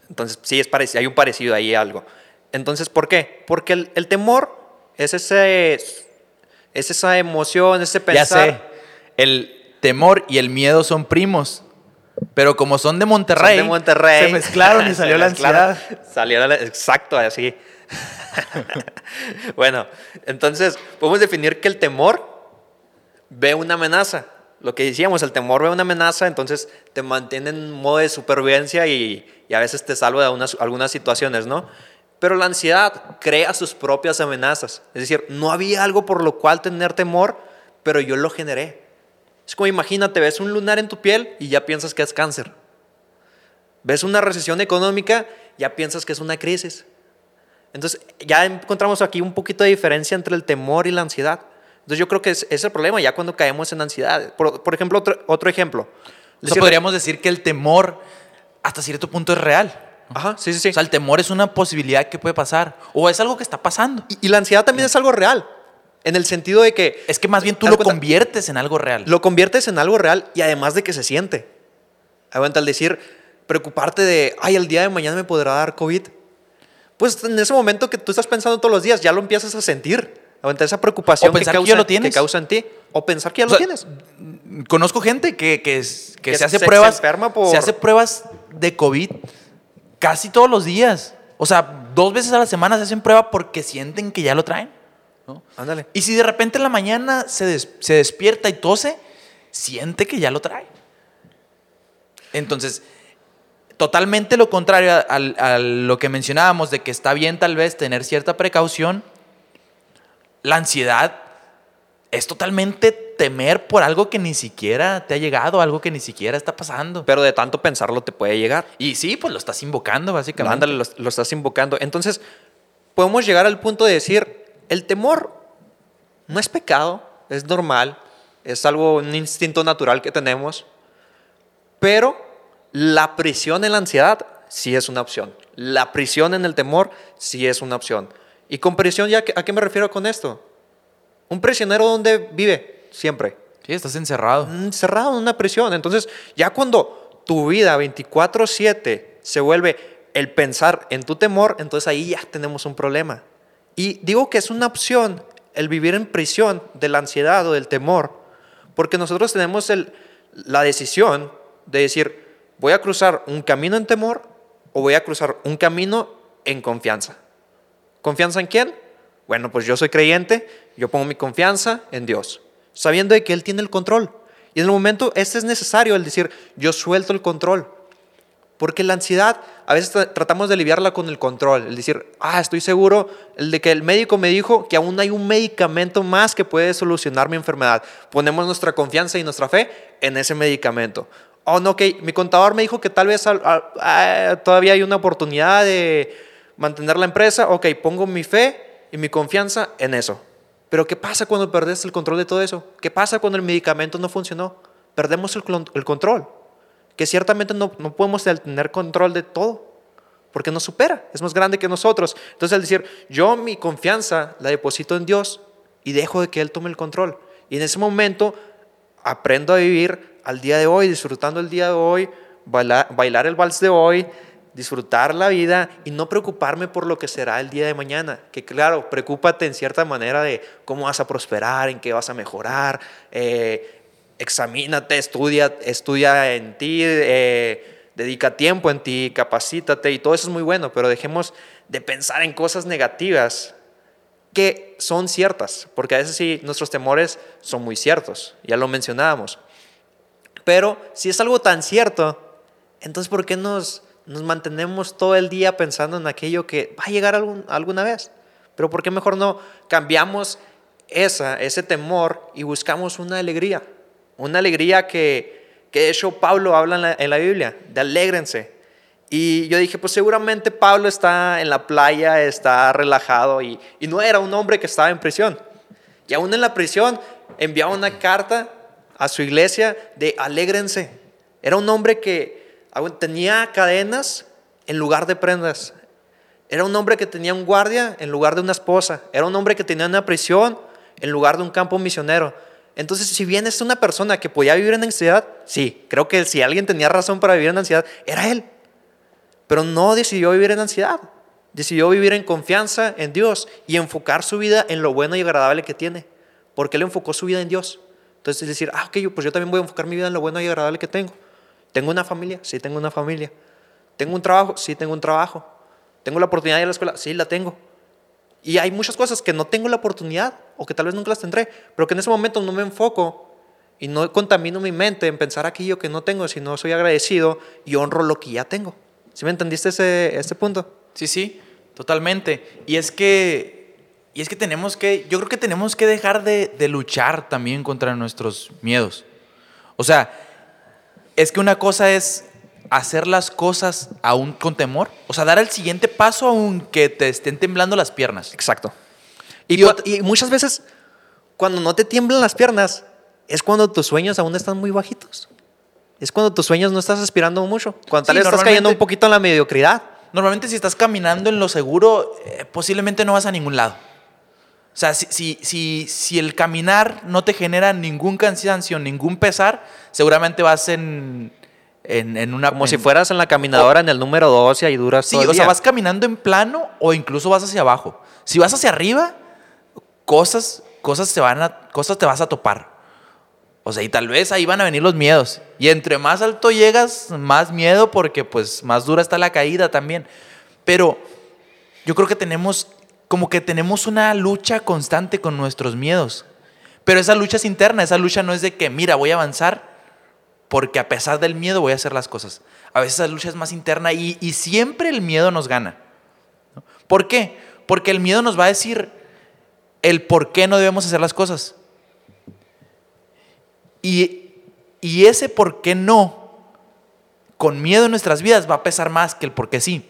Entonces, sí, es parecido, hay un parecido ahí, algo. Entonces, ¿por qué? Porque el, el temor es, ese, es esa emoción, ese Ya pensar. sé, el temor y el miedo son primos, pero como son de Son Monterrey, de Monterrey. se mezclaron y salió la ansiedad. Salió la, exacto, así. bueno, entonces podemos definir que el temor ve una amenaza. Lo que decíamos, el temor ve una amenaza, entonces te mantiene en modo de supervivencia y, a veces te salva de unas- algunas situaciones, ¿no? Pero la ansiedad crea sus propias amenazas. Es decir, no había algo por lo cual tener temor, pero yo lo generé. Es como imagínate, ves un lunar en tu piel y ya piensas que es cáncer. Ves una recesión económica, ya piensas que es una crisis. Entonces, ya encontramos aquí un poquito de diferencia entre el temor y la ansiedad. Entonces, yo creo que es, es el problema ya cuando caemos en ansiedad. Por, por ejemplo, otro, otro ejemplo. O sea, podríamos decir que el temor hasta cierto punto es real. Ajá, sí, sí, sí. O sea, el temor es una posibilidad que puede pasar o es algo que está pasando. y, y la ansiedad también es algo real. En el sentido de que Es que más bien tú lo cuenta- conviertes en algo real. lo conviertes en algo real y además de que se siente. Aguanta al decir, preocuparte de, ay, el día de mañana me podrá dar COVID. Pues en ese momento que tú estás pensando todos los días, ya lo empiezas a sentir. Aguanta esa preocupación O pensar que causa, ya lo tienes. que causa en ti. O pensar que ya O lo tienes. conozco gente que, que, que se hace se- se pruebas. enferma por- Se hace pruebas de COVID casi todos los días. O sea, dos veces a la semana se hacen prueba porque sienten que ya lo traen. ¿no? Ándale. Y si de repente en la mañana se, des- se despierta y tose, siente que ya lo trae. Entonces, totalmente lo contrario a, a lo que mencionábamos de que está bien tal vez tener cierta precaución, la ansiedad es totalmente temer por algo que ni siquiera te ha llegado, algo que ni siquiera está pasando. Pero de tanto pensarlo te puede llegar. Y sí, pues lo estás invocando básicamente. Ándale, lo, lo estás invocando. Entonces, podemos llegar al punto de decir, el temor no es pecado, es normal, es algo, un instinto natural que tenemos, pero la prisión en la ansiedad sí es una opción. La prisión en el temor sí es una opción. Y con prisión, ¿ya ¿a qué me refiero con esto? Un prisionero donde vive siempre Sí, estás encerrado. encerrado en una prisión. Entonces, ya cuando tu vida 24/7 se vuelve el pensar en tu temor, entonces ahí ya tenemos un problema. Y digo que es una opción el vivir en prisión de la ansiedad o del temor, porque nosotros tenemos el- la decisión de decir, voy a cruzar un camino en temor o voy a cruzar un camino en confianza. ¿Confianza en quién? Bueno, pues yo soy creyente, yo pongo mi confianza en Dios, sabiendo de que Él tiene el control. Y en el momento, este es necesario, el decir, yo suelto el control. Porque la ansiedad, a veces tra- tratamos de aliviarla con el control, el decir, ah, estoy seguro, el de que el médico me dijo que aún hay un medicamento más que puede solucionar mi enfermedad. Ponemos nuestra confianza y nuestra fe en ese medicamento. Oh, no, ok, mi contador me dijo que tal vez ah, todavía hay una oportunidad de mantener la empresa. Ok, pongo mi fe y mi confianza en eso. Pero ¿qué pasa cuando perdes el control de todo eso? ¿Qué pasa cuando el medicamento no funcionó? Perdemos el, control que ciertamente no, no podemos tener control de todo, porque nos supera, es más grande que nosotros. Entonces, al decir, yo mi confianza la deposito en Dios y dejo de que Él tome el control. Y en ese momento aprendo a vivir al día de hoy, disfrutando el día de hoy, bailar el vals de hoy, disfrutar la vida y no preocuparme por lo que será el día de mañana. Que claro, preocúpate en cierta manera de cómo vas a prosperar, en qué vas a mejorar, eh, examínate, estudia, estudia en ti, eh, dedica tiempo en ti, capacítate y todo eso es muy bueno, pero dejemos de pensar en cosas negativas que son ciertas, porque a veces sí nuestros temores son muy ciertos, ya lo mencionábamos. Pero si es algo tan cierto, entonces ¿por qué nos, nos mantenemos todo el día pensando en aquello que va a llegar algún- alguna vez? Pero ¿por qué mejor no cambiamos esa, ese temor y buscamos una alegría? Una alegría que, que de hecho Pablo habla en la, Biblia, de alégrense. Y yo dije, pues seguramente Pablo está en la playa, está relajado y, y no era un hombre que estaba en prisión. Y aún en la prisión enviaba una carta a su iglesia de alégrense. Era un hombre que tenía cadenas en lugar de prendas. Era un hombre que tenía un guardia en lugar de una esposa. Era un hombre que tenía una prisión en lugar de un campo misionero. Entonces, si bien es una persona que podía vivir en ansiedad, sí, creo que si alguien tenía razón para vivir en ansiedad, era él. Pero no decidió vivir en ansiedad. Decidió vivir en confianza en Dios y enfocar su vida en lo bueno y agradable que tiene. Porque él enfocó su vida en Dios. Entonces, es decir, ah, ok, pues yo también voy a enfocar mi vida en lo bueno y agradable que tengo. ¿Tengo una familia? Sí, tengo una familia. ¿Tengo un trabajo? Sí, tengo un trabajo. ¿Tengo la oportunidad de ir a la escuela? Sí, la tengo. Y hay muchas cosas que no tengo la oportunidad o que tal vez nunca las tendré, pero que en ese momento no me enfoco y no contamino mi mente en pensar aquello que no tengo, sino soy agradecido y honro lo que ya tengo. ¿Sí me entendiste ese, ese punto? Sí, sí, totalmente. Y es que, y es que tenemos que, yo creo que tenemos que dejar de, de luchar también contra nuestros miedos. O sea, es que una cosa es hacer las cosas aún con temor, o sea, dar el siguiente paso aunque te estén temblando las piernas. Exacto. Y, muchas veces, cuando no te tiemblan las piernas, es cuando tus sueños aún están muy bajitos. Es cuando tus sueños no estás aspirando mucho. Cuando tal Sí, vez estás cayendo un poquito en la mediocridad. Normalmente si estás caminando en lo seguro, eh, posiblemente no vas a ningún lado. O sea, si, si, si, si el caminar no te genera ningún cansancio, ningún pesar, seguramente vas en, en, en una... Como en- si fueras en la caminadora en el número 12 y duras Sí, todo el o sea, vas caminando en plano o incluso vas hacia abajo. Si vas hacia arriba, cosas, cosas, te, van a, cosas te vas a topar. O sea, y tal vez ahí van a venir los miedos. Y entre más alto llegas, más miedo porque pues más dura está la caída también. Pero yo creo que tenemos, como que tenemos una lucha constante con nuestros miedos. Pero esa lucha es interna, esa lucha no es de que, mira, voy a avanzar porque a pesar del miedo voy a hacer las cosas. A veces esa lucha es más interna y, siempre el miedo nos gana. ¿Por qué? Porque el miedo nos va a decir el por qué no debemos hacer las cosas. Y, y ese por qué no, con miedo en nuestras vidas, va a pesar más que el por qué sí.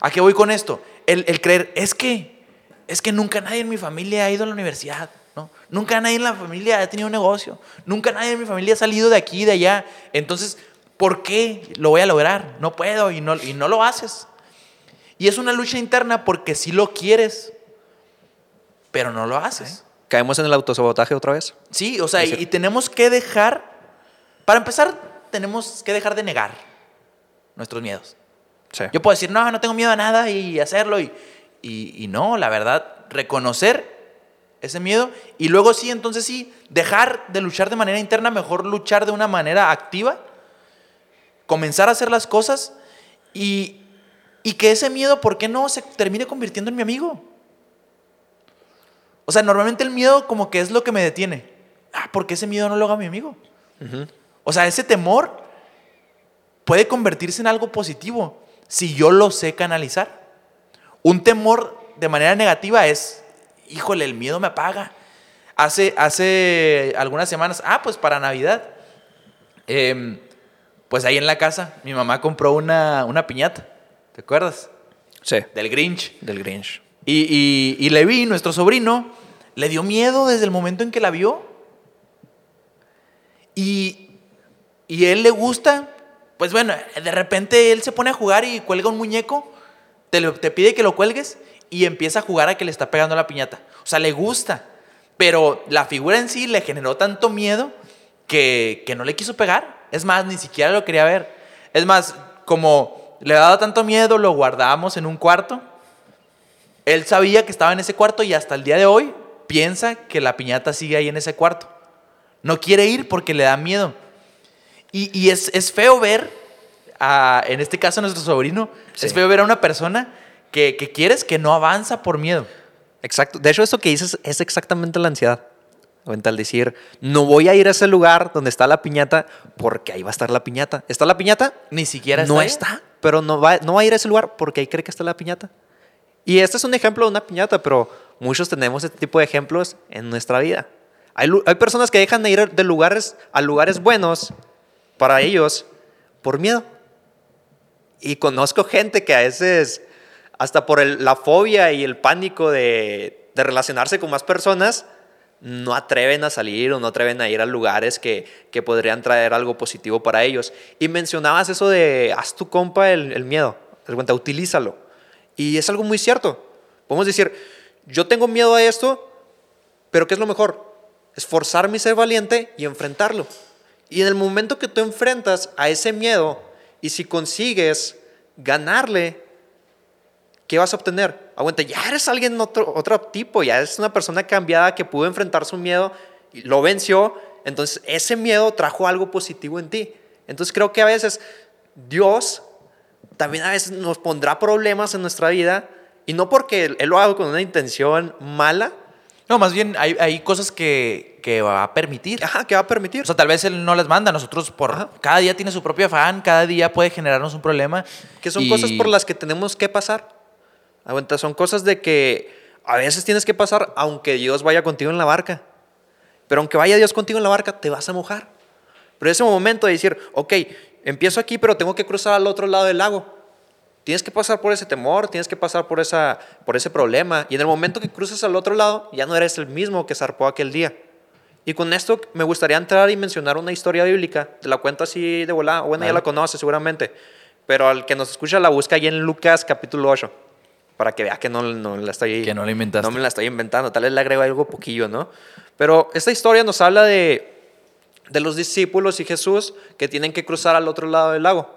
¿A qué voy con esto? El, el creer, es que, es que nunca nadie en mi familia ha ido a la universidad. ¿no? Nunca nadie en la familia ha tenido un negocio. Nunca nadie en mi familia ha salido de aquí y de allá. Entonces, ¿por qué lo voy a lograr? No puedo y no, y no lo haces. Y es una lucha interna porque sí lo quieres, pero no lo haces. Caemos en el autosabotaje otra vez. Sí, o sea, y, y tenemos que dejar, para empezar, tenemos que dejar de negar nuestros miedos. Sí. Yo puedo decir, no, no tengo miedo a nada y hacerlo. Y, y, y no, la verdad, reconocer ese miedo y luego sí, entonces sí, dejar de luchar de manera interna, mejor luchar de una manera activa, comenzar a hacer las cosas y, y que ese miedo, ¿por qué no se termine convirtiendo en mi amigo? O sea, normalmente el miedo como que es lo que me detiene. Ah, ¿por qué ese miedo no lo haga mi amigo? O sea, ese temor puede convertirse en algo positivo si yo lo sé canalizar. Un temor de manera negativa es, híjole, el miedo me apaga. Hace, hace algunas semanas, ah, pues para Navidad, em, pues ahí en la casa, mi mamá compró una, una piñata, ¿te acuerdas? Sí. Del Grinch. Del Grinch. Y, y, y Levi, nuestro sobrino, le dio miedo desde el momento en que la vio. Y, y él le gusta, pues bueno, de repente él se pone a jugar y cuelga un muñeco, te, lo- te pide que lo cuelgues y empieza a jugar a que le está pegando la piñata. O sea, le gusta, pero la figura en sí le generó tanto miedo que, que no le quiso pegar. Es más, ni siquiera lo quería ver. Es más, como le daba tanto miedo, lo guardábamos en un cuarto. Él sabía que estaba en ese cuarto y hasta el día de hoy piensa que la piñata sigue ahí en ese cuarto. No quiere ir porque le da miedo. Y, y es, es feo ver, a, en este caso a nuestro sobrino, Sí. es feo ver a una persona que, que quieres que no avanza por miedo. Exacto. De hecho, esto que dices es exactamente la ansiedad. Al decir, no voy a ir a ese lugar donde está la piñata porque ahí va a estar la piñata. ¿Está la piñata? Ni siquiera no ahí. está, pero no va, no va a ir a ese lugar porque ahí cree que está la piñata. Y este es un ejemplo de una piñata, pero muchos tenemos este tipo de ejemplos en nuestra vida. Hay, hay personas que dejan de ir de lugares a lugares buenos para ellos por miedo. Y conozco gente que a veces, hasta por la fobia y el pánico de, relacionarse con más personas, no atreven a salir o no atreven a ir a lugares que, podrían traer algo positivo para ellos. Y mencionabas eso de, haz tu compa el, el miedo, cuenta, utilízalo. Y es algo muy cierto. Podemos decir, yo tengo miedo a esto, pero ¿qué es lo mejor? Esforzarme y ser valiente y enfrentarlo. Y en el momento que tú enfrentas a ese miedo y si consigues ganarle, ¿qué vas a obtener? Aguanta, ya eres alguien otro, otro tipo, ya eres una persona cambiada que pudo enfrentar su miedo y lo venció. Entonces, ese miedo trajo algo positivo en ti. Entonces, creo que a veces Dios también a veces nos pondrá problemas en nuestra vida y no porque Él lo haga con una intención mala, No, más bien hay, hay cosas que, que va a permitir. ajá, que va a permitir. O sea, tal vez él no las manda. Nosotros por Ajá. cada día tiene su propio afán, cada día puede generarnos un problema. Que son y- cosas por las que tenemos que pasar. Aguanta, son cosas de que a veces tienes que pasar aunque Dios vaya contigo en la barca. Pero aunque vaya Dios contigo en la barca, te vas a mojar. Pero ese momento de decir, ok, empiezo aquí, pero tengo que cruzar al otro lado del lago. Tienes que pasar por ese temor, tienes que pasar por, esa, por ese problema. Y en el momento que cruces al otro lado, ya no eres el mismo que zarpó aquel día. Y con esto me gustaría entrar y mencionar una historia bíblica. Te la cuento así de volada. Bueno, ya Vale. la conoces seguramente. Pero al que nos escucha la busca ahí en Lucas capítulo 8. Para que vea que no, no la estoy... Que no la inventaste. No me la estoy inventando. Tal vez le agrego algo poquillo, ¿no? Pero esta historia nos habla de, de los discípulos y Jesús que tienen que cruzar al otro lado del lago.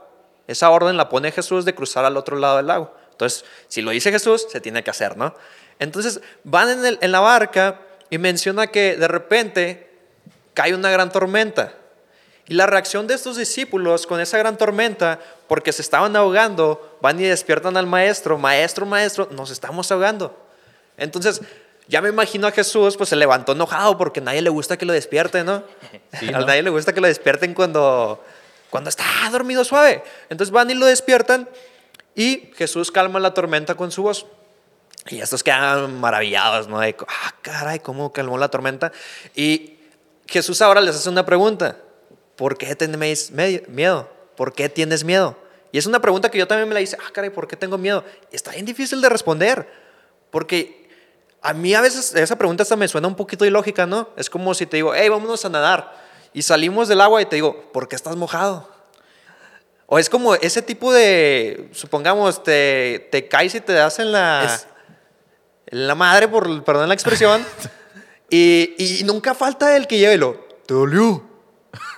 Esa orden la pone Jesús de cruzar al otro lado del lago. Entonces, si lo dice Jesús, se tiene que hacer, ¿no? Entonces, van en, el- en la barca y menciona que de repente cae una gran tormenta. Y la reacción de estos discípulos con esa gran tormenta, porque se estaban ahogando, van y despiertan al maestro, maestro, maestro, nos estamos ahogando. Entonces, ya me imagino a Jesús, pues se levantó enojado porque a nadie le gusta que lo despierten, ¿no? A nadie le gusta que lo despierten cuando, cuando está dormido suave. Entonces van y lo despiertan y Jesús calma la tormenta con su voz. Y estos quedan maravillados, ¿no? De, ah, caray, ¿cómo calmó la tormenta? Y Jesús ahora les hace una pregunta. ¿Por qué tenéis miedo? ¿Por qué tienes miedo? Y es una pregunta que yo también me la hice, ah, caray, ¿por qué tengo miedo? Está bien difícil de responder, porque a mí a veces esa pregunta hasta me suena un poquito ilógica, ¿no? Es como si te digo, hey, vámonos a nadar. Y salimos del agua y te digo, ¿por qué estás mojado? O es como ese tipo de, supongamos, te, te caes y te das en la, en la madre, por, perdón la expresión, y, y, nunca falta el que lleve lo, ¿te dolió?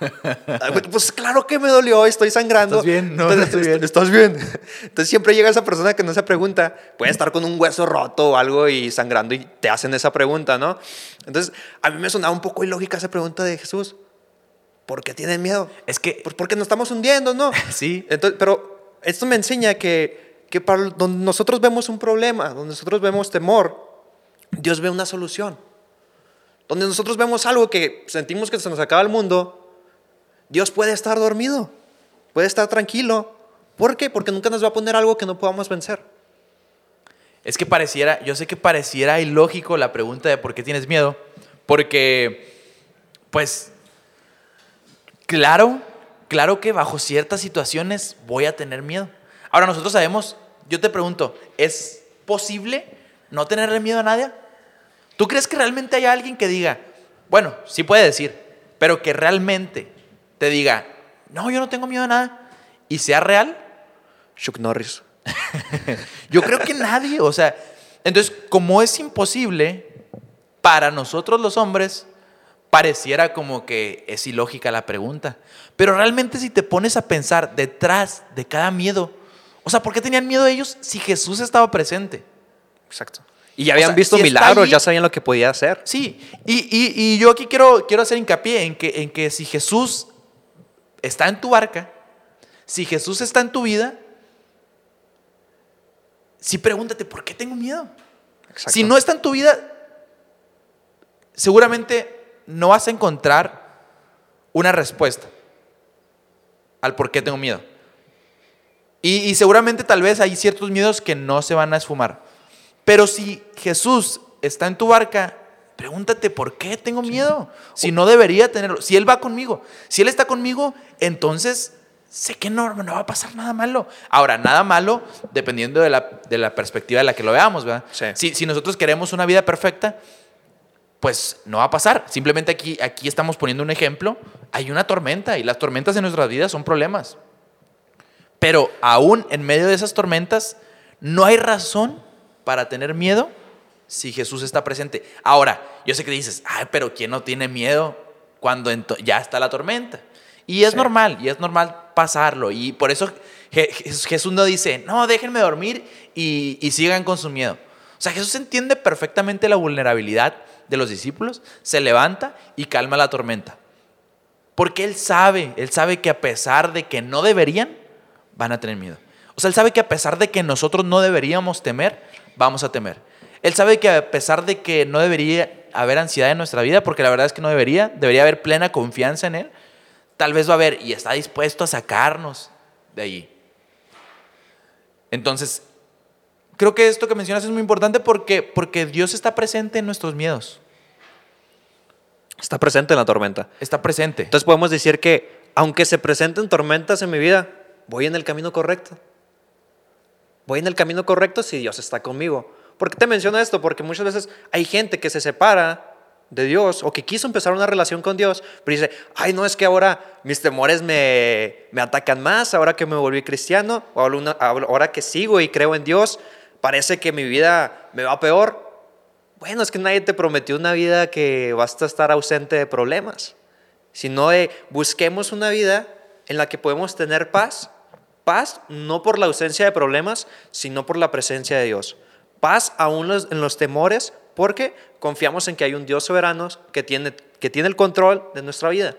pues claro que me dolió, estoy sangrando. ¿Estás bien? No, Entonces, estoy bien. ¿Estás bien? Entonces siempre llega esa persona que no se pregunta, puede estar con un hueso roto o algo y sangrando y te hacen esa pregunta, ¿no? Entonces a mí me sonaba un poco ilógica esa pregunta de Jesús. ¿Por qué tienen miedo? Es que... Pues porque nos estamos hundiendo, ¿no? Sí. Entonces, pero esto me enseña que, que para donde nosotros vemos un problema, donde nosotros vemos temor, Dios ve una solución. Donde nosotros vemos algo que sentimos que se nos acaba el mundo, Dios puede estar dormido, puede estar tranquilo. ¿Por qué? Porque nunca nos va a poner algo que no podamos vencer. Es que pareciera, yo sé que pareciera ilógico la pregunta de por qué tienes miedo, porque, pues, claro, claro que bajo ciertas situaciones voy a tener miedo. Ahora nosotros sabemos, yo te pregunto, ¿es posible no tenerle miedo a nadie? ¿Tú crees que realmente hay alguien que diga, bueno, sí puede decir, pero que realmente te diga, no, yo no tengo miedo a nada, y sea real? Chuck Norris. yo creo que nadie, o sea, entonces, como es imposible, para nosotros los hombres, pareciera como que es ilógica la pregunta. Pero realmente si te pones a pensar detrás de cada miedo, o sea, ¿por qué tenían miedo ellos si Jesús estaba presente? Exacto. Y ya habían o sea, visto si milagros, ya sabían lo que podía hacer. Sí, y, y, y, yo aquí quiero, quiero hacer hincapié en que, en que si Jesús está en tu barca, si Jesús está en tu vida, sí pregúntate, ¿por qué tengo miedo? Exacto. Si no está en tu vida, seguramente no vas a encontrar una respuesta al por qué tengo miedo. Y, y, seguramente tal vez hay ciertos miedos que no se van a esfumar. Pero si Jesús está en tu barca, pregúntate por qué tengo miedo. Si no debería tenerlo. Si Él va conmigo, si Él está conmigo, entonces sé que no, no va a pasar nada malo. Ahora, nada malo dependiendo de la, de la perspectiva de la que lo veamos, ¿verdad? Sí. Si, si nosotros queremos una vida perfecta, pues no va a pasar. Simplemente aquí, aquí estamos poniendo un ejemplo. Hay una tormenta y las tormentas en nuestras vidas son problemas. Pero aún en medio de esas tormentas, no hay razón para tener miedo si Jesús está presente. Ahora, yo sé que dices, ay, pero ¿quién no tiene miedo cuando ya está la tormenta? Y es sí. normal, y es normal pasarlo. Y por eso Jesús no dice, no, déjenme dormir y, y sigan con su miedo. O sea, Jesús entiende perfectamente la vulnerabilidad de los discípulos, se levanta y calma la tormenta. Porque Él sabe, Él sabe que a pesar de que no deberían, van a tener miedo. O sea, Él sabe que a pesar de que nosotros no deberíamos temer, vamos a temer. Él sabe que a pesar de que no debería haber ansiedad en nuestra vida, porque la verdad es que no debería, debería haber plena confianza en Él, tal vez va a haber y está dispuesto a sacarnos de allí. Entonces, creo que esto que mencionas es muy importante porque, porque Dios está presente en nuestros miedos. Está presente en la tormenta. Está presente. Entonces podemos decir que aunque se presenten tormentas en mi vida, voy en el camino correcto. Voy en el camino correcto si Dios está conmigo. ¿Por qué te menciono esto? Porque muchas veces hay gente que se separa de Dios o que quiso empezar una relación con Dios, pero dice, ay, no es que ahora mis temores me, me atacan más, ahora que me volví cristiano, o ahora que sigo y creo en Dios, parece que mi vida me va peor. Bueno, es que nadie te prometió una vida que basta estar ausente de problemas, sino de busquemos una vida en la que podemos tener paz. Paz no por la ausencia de problemas, sino por la presencia de Dios. Paz aún en los temores, Porque confiamos en que hay un Dios soberano que tiene, que tiene el control de nuestra vida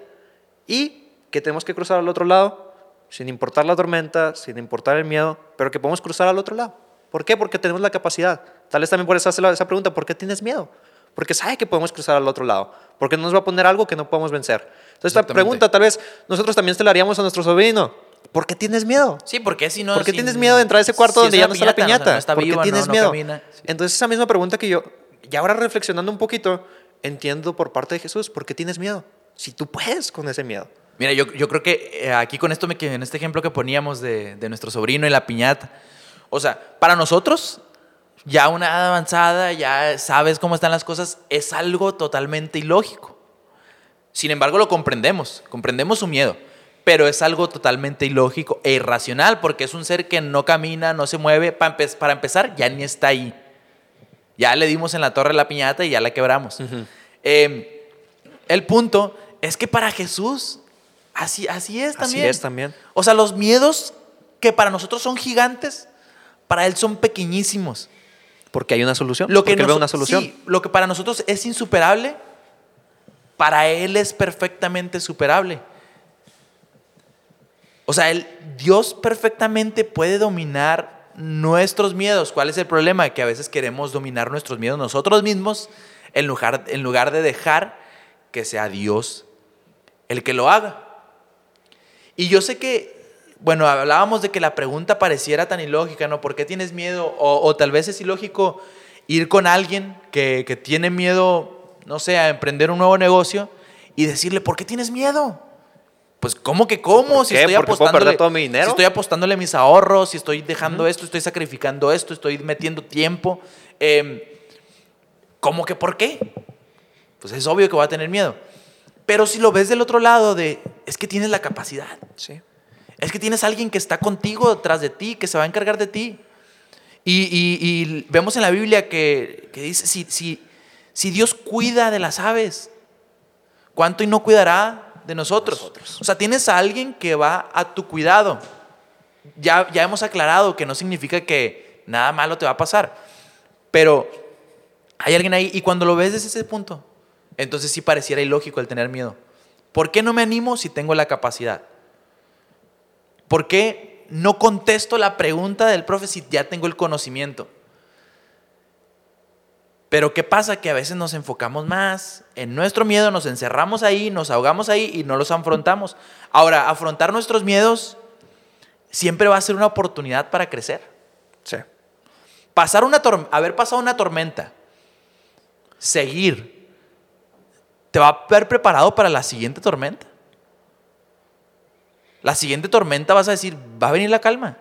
y que tenemos que cruzar al otro lado sin importar la tormenta, sin importar el miedo, pero que podemos cruzar al otro lado. ¿Por qué? Porque tenemos la capacidad. Tal vez también por eso hace esa pregunta, ¿por qué tienes miedo? Porque sabe que podemos cruzar al otro lado. Porque no nos va a poner algo que no podemos vencer. Entonces, esta pregunta tal vez nosotros también se la haríamos a nuestro sobrino. ¿Por qué tienes miedo? Sí, porque si no. ¿Por qué tienes miedo de entrar a ese cuarto donde ya no está la piñata? ¿Por qué tienes miedo? Entonces, esa misma pregunta que yo, ya ahora reflexionando un poquito, entiendo por parte de Jesús, ¿por qué tienes miedo? Si tú puedes con ese miedo. Mira, yo, yo creo que eh, aquí con esto, en este ejemplo que poníamos de, de nuestro sobrino y la piñata, o sea, para nosotros, ya una edad avanzada, ya sabes cómo están las cosas, es algo totalmente ilógico. Sin embargo, lo comprendemos, comprendemos su miedo, pero es algo totalmente ilógico e irracional porque es un ser que no camina, no se mueve. Para, para empezar, ya ni está ahí. Ya le dimos en la torre la piñata y ya la quebramos. Em, el punto es que para Jesús así, así es también. Así es también. O sea, los miedos que para nosotros son gigantes, para Él son pequeñísimos. Porque hay una solución. Lo que una solución. Sí, lo que para nosotros es insuperable, para Él es perfectamente superable. O sea, el Dios perfectamente puede dominar nuestros miedos. ¿Cuál es el problema? Que a veces queremos dominar nuestros miedos nosotros mismos en lugar, en lugar de dejar que sea Dios el que lo haga. Y yo sé que bueno, hablábamos de que la pregunta pareciera tan ilógica, ¿no? ¿Por qué tienes miedo? O, tal vez es ilógico ir con alguien que, tiene miedo, no sé, a emprender un nuevo negocio y decirle, ¿por qué tienes miedo? Pues, ¿cómo que cómo? Si estoy apostándole todo mi dinero. Si estoy apostándole mis ahorros, si estoy dejando esto, estoy sacrificando esto, estoy metiendo tiempo. Em, ¿Cómo que por qué? Pues es obvio que va a tener miedo. Pero si lo ves del otro lado de, es que tienes la capacidad. Sí. Es que tienes a alguien que está contigo, detrás de ti, que se va a encargar de ti. Y, vemos en la Biblia que, dice, si, si, si, Dios cuida de las aves, ¿cuánto y no cuidará de nosotros? O sea, tienes a alguien que va a tu cuidado. Ya, ya hemos aclarado que no significa que nada malo te va a pasar, pero hay alguien ahí y cuando lo ves desde ese punto, entonces sí pareciera ilógico el tener miedo. ¿Por qué no me animo si tengo la capacidad? ¿Por qué no contesto la pregunta del profe si ya tengo el conocimiento? Pero ¿qué pasa? Que a veces nos enfocamos más en nuestro miedo, nos encerramos ahí, nos ahogamos ahí y no los afrontamos. Ahora, afrontar nuestros miedos siempre va a ser una oportunidad para crecer. Sí. Pasar una haber pasado una tormenta, seguir, te va a haber preparado para la siguiente tormenta. La siguiente tormenta vas a decir, va a venir la calma.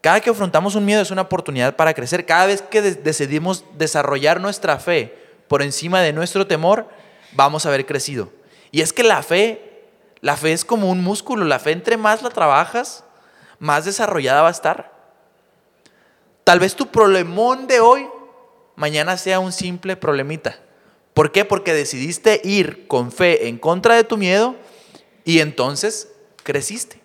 Cada que afrontamos un miedo es una oportunidad para crecer. Cada vez que decidimos desarrollar nuestra fe por encima de nuestro temor, vamos a haber crecido. Y es que la fe, la fe es como un músculo. La fe entre más la trabajas, más desarrollada va a estar. Tal vez tu problemón de hoy, mañana sea un simple problemita. ¿Por qué? Porque decidiste ir con fe en contra de tu miedo y entonces creciste.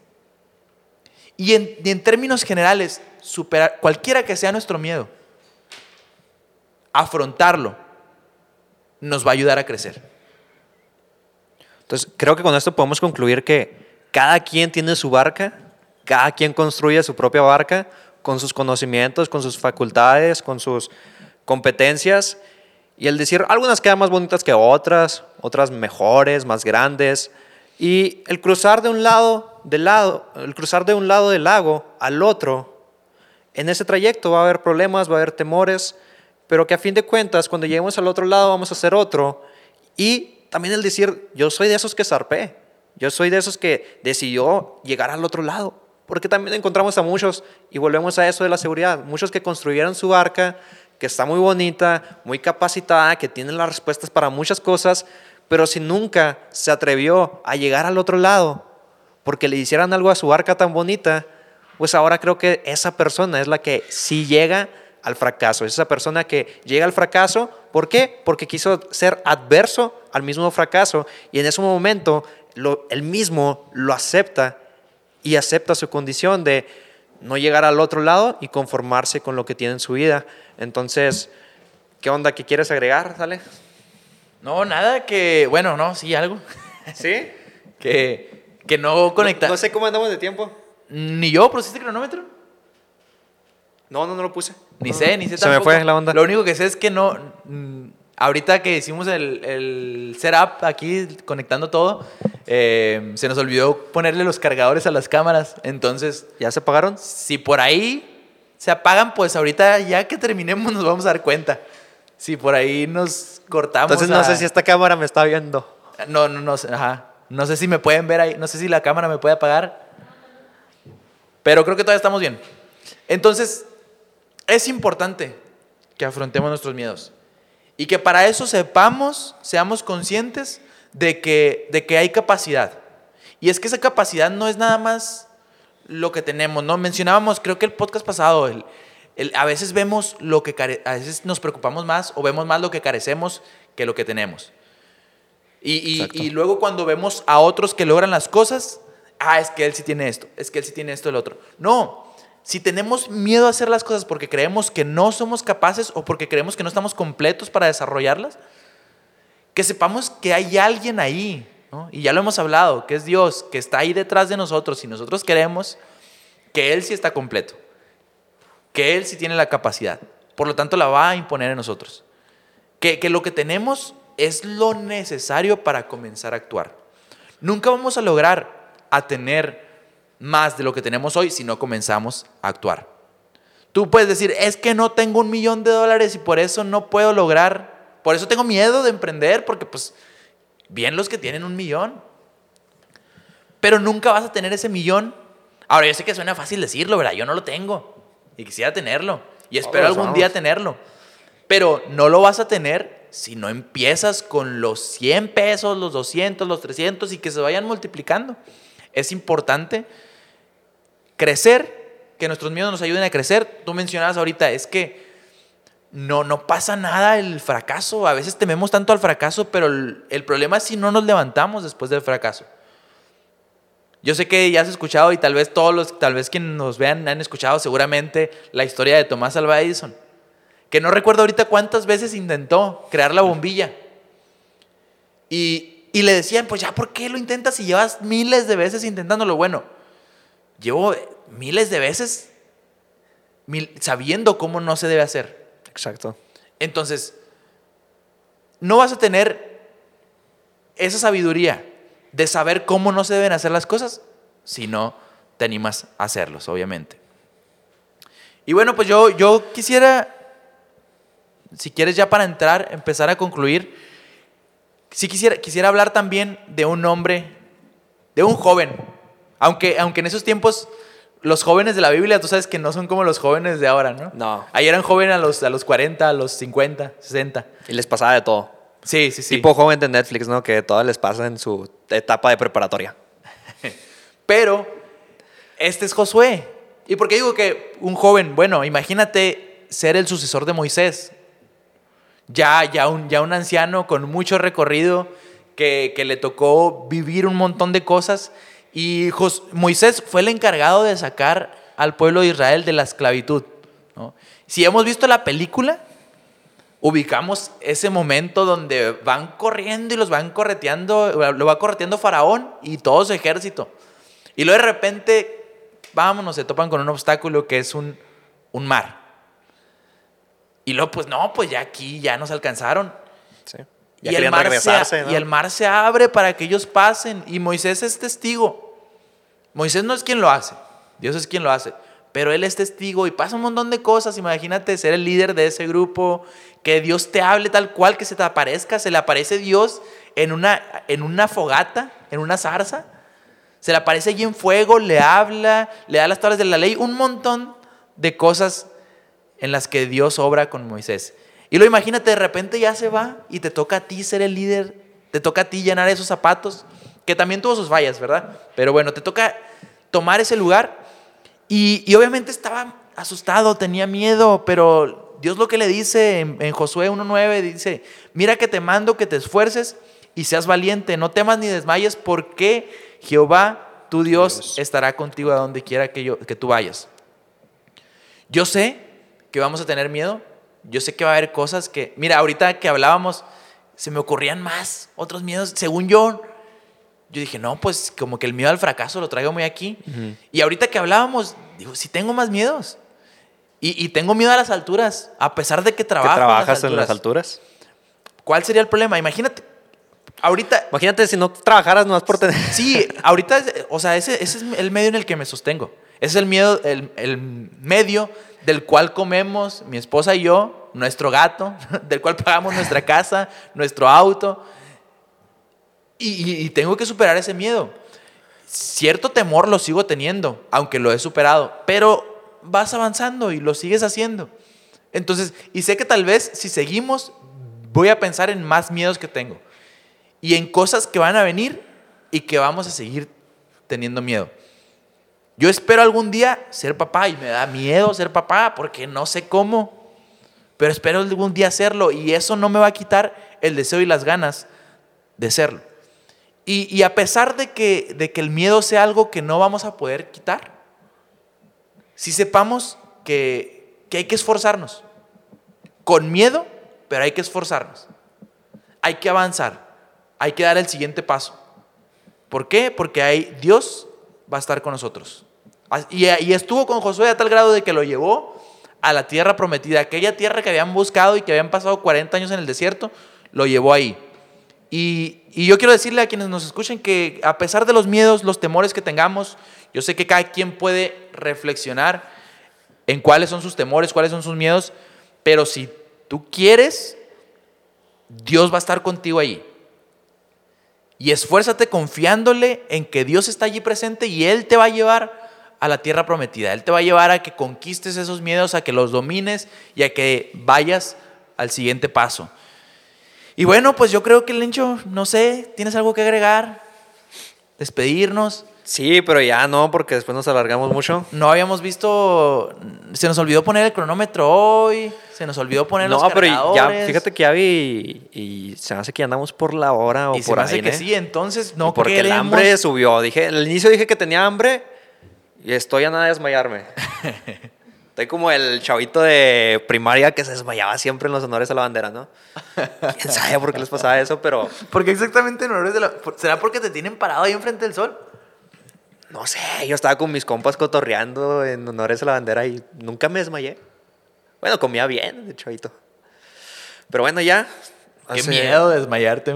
Y en, términos generales, superar cualquiera que sea nuestro miedo, afrontarlo, nos va a ayudar a crecer. Entonces, creo que con esto podemos concluir que cada quien tiene su barca, cada quien construye su propia barca con sus conocimientos, con sus facultades, con sus competencias. Y el decir, algunas quedan más bonitas que otras, otras mejores, más grandes, y el cruzar de un lado del lado, el cruzar de un lado del lago al otro, en ese trayecto va a haber problemas, va a haber temores, pero que a fin de cuentas, cuando lleguemos al otro lado vamos a hacer otro. Y también el decir, yo soy de esos que zarpé, yo soy de esos que decidió llegar al otro lado. Porque también encontramos a muchos, y volvemos a eso de la seguridad, muchos que construyeron su barca, que está muy bonita, muy capacitada, que tienen las respuestas para muchas cosas, pero si nunca se atrevió a llegar al otro lado porque le hicieran algo a su barca tan bonita, pues ahora creo que esa persona es la que sí llega al fracaso. Es esa persona que llega al fracaso. ¿Por qué? Porque quiso ser adverso al mismo fracaso y en ese momento lo, él mismo lo acepta y acepta su condición de no llegar al otro lado y conformarse con lo que tiene en su vida. Entonces, ¿Qué onda? ¿Qué quieres agregar? Sale. No, nada que. Bueno, no, sí, algo. ¿Sí? que, que no conecta. No, sé cómo andamos de tiempo. Ni yo, ¿pusiste cronómetro? No, no, no lo puse. Ni No, sé, no. ni sé Se me fue la onda. Lo único que sé es que no. mm, ahorita que hicimos el, el setup aquí, conectando todo, eh, se nos olvidó ponerle los cargadores a las cámaras. Entonces, ¿Ya se pagaron? si por ahí se apagan, pues ahorita ya que terminemos nos vamos a dar cuenta. Si por ahí nos cortamos. Entonces no a- sé si esta cámara me está viendo. No, no, no, sé, ajá. No sé si me pueden ver ahí, no sé si la cámara me puede apagar. Pero creo que todavía estamos bien. Entonces, es importante que afrontemos nuestros miedos. Y que para eso sepamos, seamos conscientes de que, de que hay capacidad. Y es que esa capacidad no es nada más lo que tenemos, ¿no? Mencionábamos, creo que el podcast pasado, el, el- a veces vemos lo que, care- a veces nos preocupamos más o vemos más lo que carecemos que lo que tenemos. Y, y- Exacto. y luego cuando vemos a otros que logran las cosas, ah, es que él sí tiene esto, es que él sí tiene esto, el otro. No, si tenemos miedo a hacer las cosas porque creemos que no somos capaces o porque creemos que no estamos completos para desarrollarlas, que sepamos que hay alguien ahí, ¿no? y ya lo hemos hablado, que es Dios, que está ahí detrás de nosotros y nosotros queremos que Él sí está completo, que Él sí tiene la capacidad, por lo tanto la va a imponer en nosotros, que, que lo que tenemos es lo necesario para comenzar a actuar. Nunca vamos a lograr a tener más de lo que tenemos hoy si no comenzamos a actuar. Tú puedes decir, es que no tengo un millón de dólares y por eso no puedo lograr, por eso tengo miedo de emprender, porque pues bien los que tienen un millón, pero nunca vas a tener ese millón. Ahora, yo sé que suena fácil decirlo, ¿verdad? Yo no lo tengo y quisiera tenerlo y espero algún vamos. día tenerlo, pero no lo vas a tener si no empiezas con los 100 pesos, los 200, los 300 y que se vayan multiplicando. Es importante crecer, que nuestros miedos nos ayuden a crecer. Tú mencionabas ahorita, es que no, no pasa nada el fracaso. A veces tememos tanto al fracaso, pero el, el problema es si no nos levantamos después del fracaso. Yo sé que ya has escuchado y tal vez todos los, tal vez quienes nos vean han escuchado seguramente la historia de Tomás Alva Edison, que no recuerdo ahorita cuántas veces intentó crear la bombilla. Y, y le decían, pues ya, ¿por qué lo intentas si llevas miles de veces intentándolo? Bueno, llevo miles de veces mil- sabiendo cómo no se debe hacer. Exacto. Entonces, no vas a tener esa sabiduría de saber cómo no se deben hacer las cosas si no te animas a hacerlos, obviamente. Y bueno, pues yo, yo quisiera, si quieres ya para entrar, empezar a concluir, sí quisiera, quisiera hablar también de un hombre, de un joven, aunque, aunque en esos tiempos los jóvenes de la Biblia, tú sabes que no son como los jóvenes de ahora, ¿no? No. Ahí eran jóvenes a los, a los 40, a los 50, 60. Y les pasaba de todo. Sí, sí, sí. Tipo joven de Netflix, ¿no? Que todo les pasa en su etapa de preparatoria. Pero este es Josué. ¿Y por qué digo que un joven? Bueno, imagínate ser el sucesor de Moisés. Ya, ya, un, ya un anciano con mucho recorrido que, que le tocó vivir un montón de cosas. Y Jos- Moisés fue el encargado de sacar al pueblo de Israel de la esclavitud. ¿no? Si hemos visto la película, ubicamos ese momento donde van corriendo y los van correteando, lo va correteando Faraón y todo su ejército. Y luego de repente, vámonos, se topan con un obstáculo que es un, un mar. Y luego, pues no, pues ya aquí ya nos alcanzaron. Sí. Y Ya el, querían mar se, ¿no? y el mar se abre para que ellos pasen. Y Moisés es testigo. Moisés no es quien lo hace, Dios es quien lo hace. Pero él es testigo y pasa un montón de cosas. Imagínate ser el líder de ese grupo, que Dios te hable tal cual, que se te aparezca. Se le aparece Dios en una, en una fogata, en una zarza. Se le aparece allí en fuego, le habla, le da las tablas de la ley, un montón de cosas en las que Dios obra con Moisés. Y lo imagínate, de repente ya se va y te toca a ti ser el líder, te toca a ti llenar esos zapatos, que también tuvo sus fallas, ¿verdad? Pero bueno, te toca tomar ese lugar y, y obviamente estaba asustado, tenía miedo, pero Dios lo que le dice en, en Josué 1.9 dice, mira que te mando que te esfuerces y seas valiente, no temas ni desmayes porque Jehová, tu Dios, Dios. estará contigo a donde quiera que, yo, que tú vayas. Yo sé que vamos a tener miedo, yo sé que va a haber cosas que, mira, ahorita que hablábamos, se me ocurrían más otros miedos, según yo. Yo dije, no, pues como que el miedo al fracaso lo traigo muy aquí. Y ahorita que hablábamos, digo, sí tengo más miedos. Y, y tengo miedo a las alturas, a pesar de que ¿Que trabajo trabajas en las alturas? ¿Cuál sería el problema? Imagínate, ahorita, Imagínate si no trabajaras nomás por tener... sí, ahorita, o sea, ese, ese es el medio en el que me sostengo. Ese es el, miedo, el, el medio del cual comemos mi esposa y yo, nuestro gato, del cual pagamos nuestra casa, nuestro auto. Y, tengo que superar ese miedo. Cierto temor lo sigo teniendo, aunque lo he superado, pero vas avanzando y lo sigues haciendo. Entonces, y sé que tal vez si seguimos, voy a pensar en más miedos que tengo y en cosas que van a venir y que vamos a seguir teniendo miedo. Yo espero algún día ser papá y me da miedo ser papá porque no sé cómo, pero espero algún día hacerlo y eso no me va a quitar el deseo y las ganas de serlo. Y, a pesar de que, el miedo sea algo que no vamos a poder quitar, si sepamos que, hay que esforzarnos, con miedo, pero hay que esforzarnos, hay que avanzar, hay que dar el siguiente paso. ¿Por qué? Porque hay, Dios va a estar con nosotros. Y, y estuvo con Josué a tal grado de que lo llevó a la tierra prometida, aquella tierra que habían buscado y que habían pasado 40 años en el desierto, lo llevó ahí. Y, yo quiero decirle a quienes nos escuchen que a pesar de los miedos, los temores que tengamos, yo sé que cada quien puede reflexionar en cuáles son sus temores, cuáles son sus miedos, pero si tú quieres, Dios va a estar contigo ahí. Y esfuérzate confiándole en que Dios está allí presente y Él te va a llevar a la tierra prometida. Él te va a llevar a que conquistes esos miedos, a que los domines y a que vayas al siguiente paso. Y bueno, pues yo creo que Lencho, no sé, ¿tienes algo que agregar? Despedirnos. Sí, pero ya no, porque después nos alargamos mucho. No habíamos visto, se nos olvidó poner el cronómetro hoy, se nos olvidó poner No, los pero ya, cargadores. fíjate que ya vi y se me hace que andamos por la hora o y se por ahí, hace que ¿eh? sí, entonces no Y porque el queremos- hambre subió. Dije, al inicio dije que tenía hambre y estoy a nada de desmayarme. Estoy como el chavito de primaria que se desmayaba siempre en los honores a la bandera, ¿no? ¿Quién sabe por qué les pasaba eso? Pero Porque exactamente en honores de la... ¿Será porque te tienen parado ahí enfrente del sol? no sé, yo estaba con mis compas cotorreando en honores a la bandera y nunca me desmayé. Bueno, comía bien, de chavito. Pero bueno, ya. Qué hace- miedo desmayarte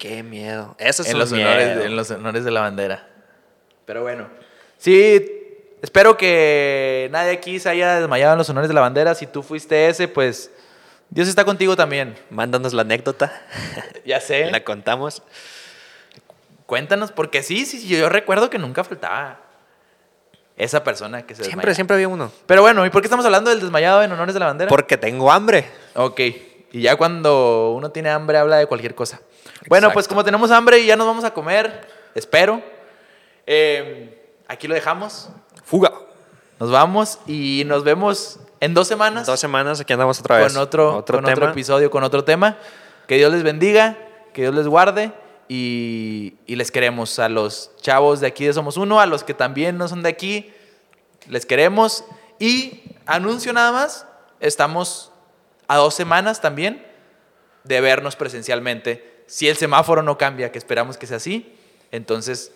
Qué miedo. Eso es en un los miedo. honores, en los honores de la bandera. Pero bueno. Sí, espero que nadie aquí se haya desmayado en los honores de la bandera. Si tú fuiste ese, pues Dios está contigo también. Mándanos la anécdota. Ya sé. La contamos. Cuéntanos, porque sí, sí, sí, yo recuerdo que nunca faltaba esa persona que se Siempre, siempre había uno. Pero bueno, ¿y por qué estamos hablando del desmayado en honores de la bandera? Porque tengo hambre. Ok. Y ya cuando uno tiene hambre habla de cualquier cosa. Bueno, pues como tenemos hambre y ya nos vamos a comer, espero. eh, aquí lo dejamos. Fuga. Nos vamos y nos vemos en dos semanas Dos semanas aquí andamos otra vez. con otro, con otro episodio, con otro tema. Que Dios les bendiga, que Dios les guarde y, y les queremos a los chavos de aquí de Somos Uno, a los que también no son de aquí, les queremos. Y anuncio nada más, estamos a dos semanas también de vernos presencialmente. Si el semáforo no cambia, que esperamos que sea así, entonces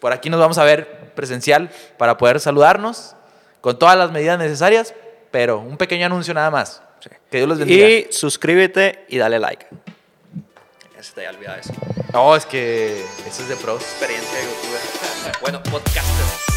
por aquí nos vamos a ver presencial para poder saludarnos con todas las medidas necesarias, pero un pequeño anuncio nada más. Que Dios los bendiga. Y suscríbete y dale like. Ya se te había olvidado eso. No, es que eso es de pros. Experiencia de youtuber. bueno, podcaster.